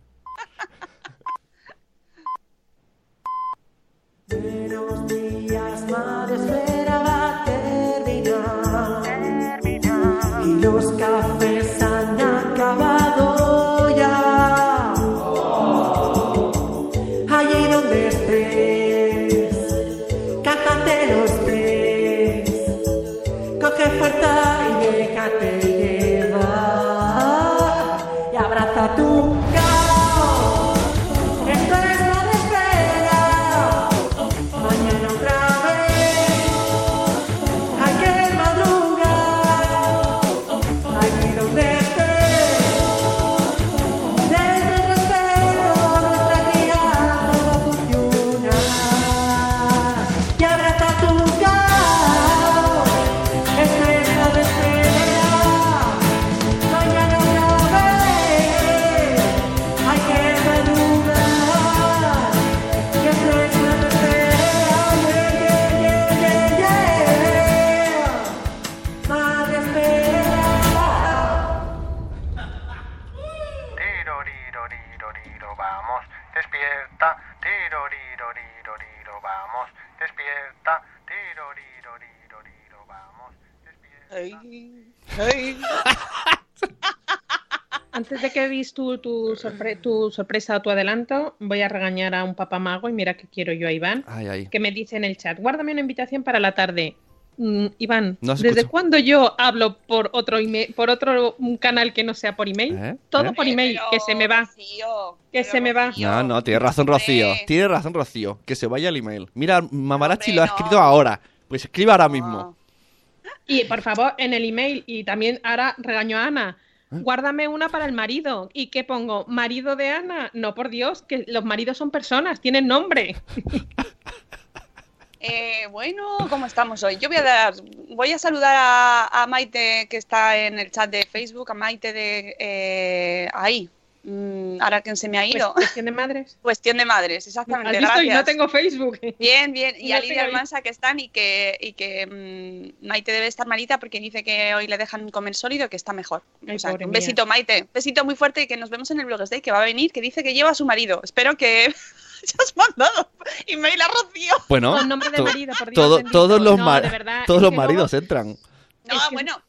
Buenos días, madre espera los cafés han acabado Antes de que veis tu, tu, sorpre- tu sorpresa o tu adelanto, voy a regañar a un papamago y mira que quiero yo a Iván, Ay, ay. que me dice en el chat, guárdame una invitación para la tarde. Mm, Iván, No ¿desde cuándo yo hablo por otro email, por otro canal que no sea por email? ¿Eh? Todo ¿Eh? por email, que se me va. que se me va. No, no, tiene razón Rocío. Tiene razón Rocío. Que se vaya el email. Mira, Mamarachi lo ha escrito ahora. Pues escriba ahora mismo. Y por favor, en el email, y también ahora regaño a Ana. ¿Eh? Guárdame una para el marido. ¿Y qué pongo? ¿Marido de Ana? No, por Dios, que los maridos son personas, tienen nombre. [laughs] Eh, bueno, ¿cómo estamos hoy? Yo voy a dar, voy a saludar a, a Maite que está en el chat de Facebook, a Maite de eh, ahí. Mm, ahora que se me ha ido. Cuestión de madres. [laughs] Cuestión de madres, exactamente. ¿Has visto? Y no gracias. tengo Facebook. [laughs] Bien, bien. Y No a Lidia Almansa que están y que, y que mm, Maite debe estar malita porque dice que hoy le dejan comer sólido que está mejor. Ay, O sea, un mía. besito, Maite. Besito muy fuerte y que nos vemos en el Blogs Day que va a venir, que dice que lleva a su marido. Espero que [laughs] ya has mandado email a Rocío. Bueno, Con nombre de marido, por Dios todo- todos los, No, verdad, todos es los que maridos entran. No, bueno.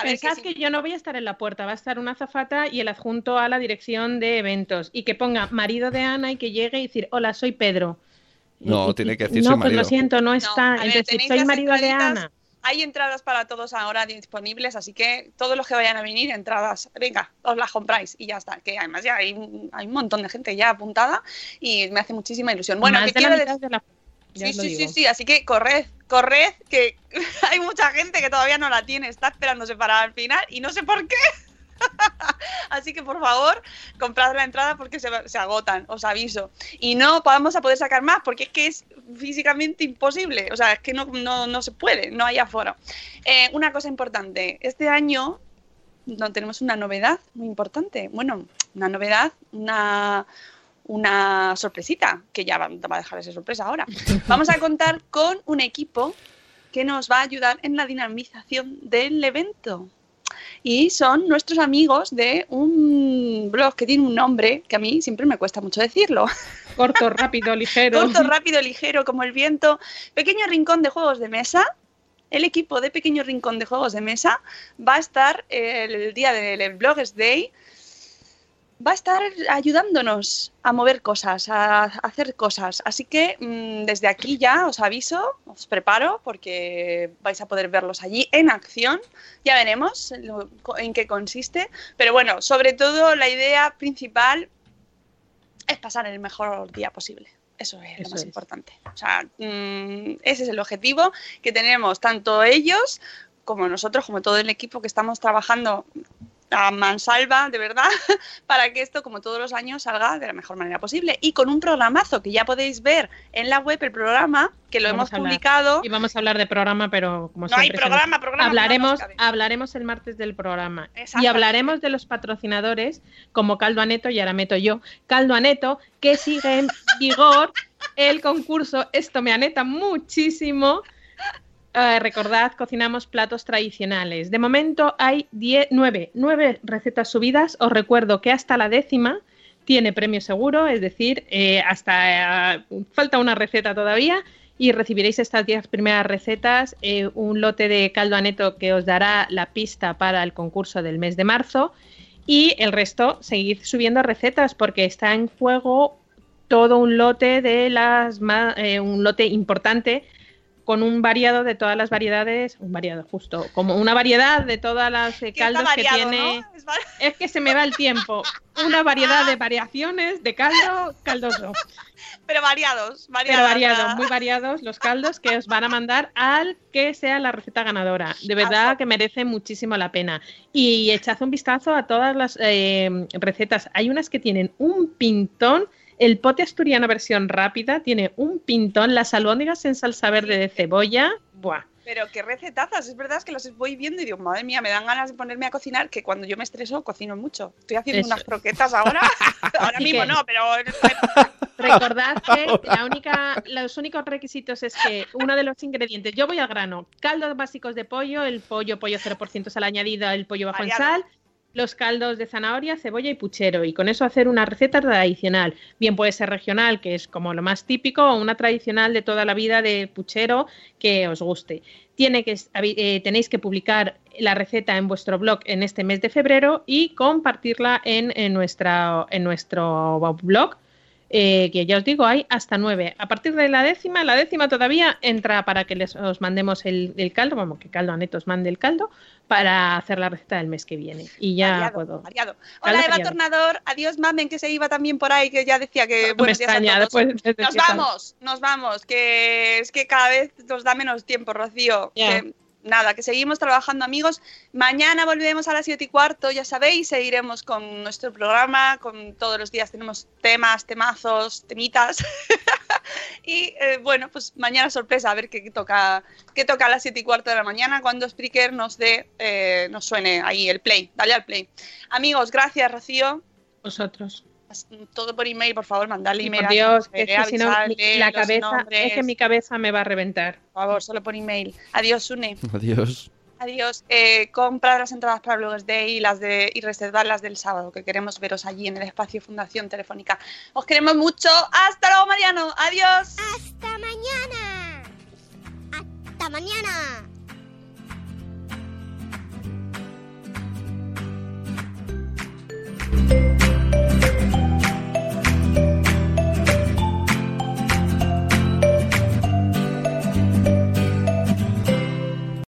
A ver, Pensad que, yo no voy a estar en la puerta, va a estar una azafata y el adjunto a la dirección de eventos. Y que ponga marido de Ana y que llegue y decir, hola, soy Pedro. No, tiene que decir no, soy pues marido. lo siento, no está. a ver, Entonces, soy marido de. Ana. Hay entradas para todos ahora disponibles, así que todos los que vayan a venir, entradas, venga, os las compráis y ya está. Que además ya hay, un- hay un montón de gente ya apuntada y me hace muchísima ilusión. Bueno, Más que de la quiero mitad de la- Sí, sí, sí, sí, así que corred, corred, que [laughs] hay mucha gente que todavía no la tiene, está esperándose para el final y no sé por qué. [laughs] Así que por favor, comprad la entrada porque se, se agotan, os aviso. Y no vamos a poder sacar más porque es que es físicamente imposible. O sea, es que no, no, no se puede, no hay aforo. Eh, una cosa importante, este año no, tenemos una novedad muy importante. Bueno, una novedad, una, una sorpresita, que ya va, va a dejar esa sorpresa ahora. Vamos a contar con un equipo que nos va a ayudar en la dinamización del evento. Y son nuestros amigos de un blog que tiene un nombre que a mí siempre me cuesta mucho decirlo. Corto, rápido, ligero. Corto, rápido, ligero, como el viento. Pequeño rincón de juegos de mesa. El equipo de Pequeño Rincón de Juegos de Mesa va a estar el día del Bloggers Day. Va a estar ayudándonos a mover cosas, a hacer cosas. Así que mm, desde aquí ya os aviso, os preparo porque vais a poder verlos allí en acción. Ya veremos en lo- en qué consiste. Pero bueno, sobre todo la idea principal es pasar el mejor día posible. Eso es lo más es. importante. O sea, mm, ese es el objetivo que tenemos tanto ellos como nosotros, como todo el equipo que estamos trabajando a mansalva, de verdad, [laughs] para que esto, como todos los años, salga de la mejor manera posible. Y con un programazo que ya podéis ver en la web, el programa, que lo Vamos hemos publicado. Y vamos a hablar de programa, pero como No hay siempre programa, nos- programa, Hablaremos, no hablaremos el martes del programa. Y hablaremos de los patrocinadores como Caldo Aneto y ahora meto yo. Caldo Aneto, que sigue en [laughs] vigor el concurso. Esto me aneta muchísimo. Eh, recordad, cocinamos platos tradicionales. De momento hay 10, 9, 9 recetas subidas. Os recuerdo que hasta la décima tiene premio seguro, es decir, eh, hasta eh, falta una receta todavía y recibiréis estas 10 primeras recetas, eh, un lote de caldo aneto que os dará la pista para el concurso del mes de marzo y el resto seguid subiendo recetas porque está en juego todo un lote de las un lote importante con un variado de todas las variedades, un variado justo, como una variedad de todas las eh, caldos que tiene. ¿no? Es que se me va el tiempo. Una variedad de variaciones de caldo caldoso. Pero variados, Pero variados. variados, muy variados los caldos que os van a mandar al que sea la receta ganadora. De verdad que merece muchísimo la pena. Y echad un vistazo a todas las eh, recetas. Hay unas que tienen un pintón. El pote asturiano versión rápida tiene un pintón. Las albóndigas en salsa verde de cebolla. Buah. Pero qué recetazas, es verdad es que las voy viendo y digo, madre mía, me dan ganas de ponerme a cocinar, que cuando yo me estreso cocino mucho. Estoy haciendo Eso unas croquetas ahora, [laughs] ahora Así mismo que- no, pero Recordad que [laughs] la única, los únicos requisitos es que uno de los ingredientes, yo voy al grano, caldos básicos de pollo, el pollo, pollo 0% sal añadida, el pollo bajo en sal, los caldos de zanahoria, cebolla y puchero. Y con eso hacer una receta tradicional. Bien puede ser regional, que es como lo más típico, o una tradicional de toda la vida de puchero que os guste. Eh, tenéis que publicar la receta en vuestro blog en este mes de febrero y compartirla en nuestro blog eh, que ya os digo, hay hasta nueve. A partir de la décima, la décima todavía entra para que les, os mandemos el, el caldo, vamos, que Caldo Aneto os mande el caldo, para hacer la receta del mes que viene. Y ya variado, puedo. variado. Hola Eva variado. Tornador, adiós Mamen, que se iba también por ahí, que ya decía que No buenos días a todos. Nos vamos, nos vamos, que es que cada vez nos da menos tiempo, Rocío. Que- nada, que seguimos trabajando, amigos. Mañana volvemos a las 7 y cuarto, ya sabéis, seguiremos con nuestro programa, con todos los días tenemos temas, temazos, temitas. [laughs] y eh, bueno, pues mañana sorpresa, a ver qué toca, qué toca a las 7 y cuarto de la mañana cuando Spreaker nos dé, eh, nos suene ahí el play. Dale al play. Amigos, gracias, Rocío. Vosotros todo por email, por favor, mandadle email. Por Dios, que que si no, la cabeza, es que mi cabeza me va a reventar. Por favor, solo por email. Adiós, Une. Adiós. Adiós. Eh, compra las entradas para Bloggers Day y, las de, y reservar las del sábado, que queremos veros allí en el espacio Fundación Telefónica. Os queremos mucho. Hasta luego, Mariano. Adiós. Hasta mañana. Hasta mañana.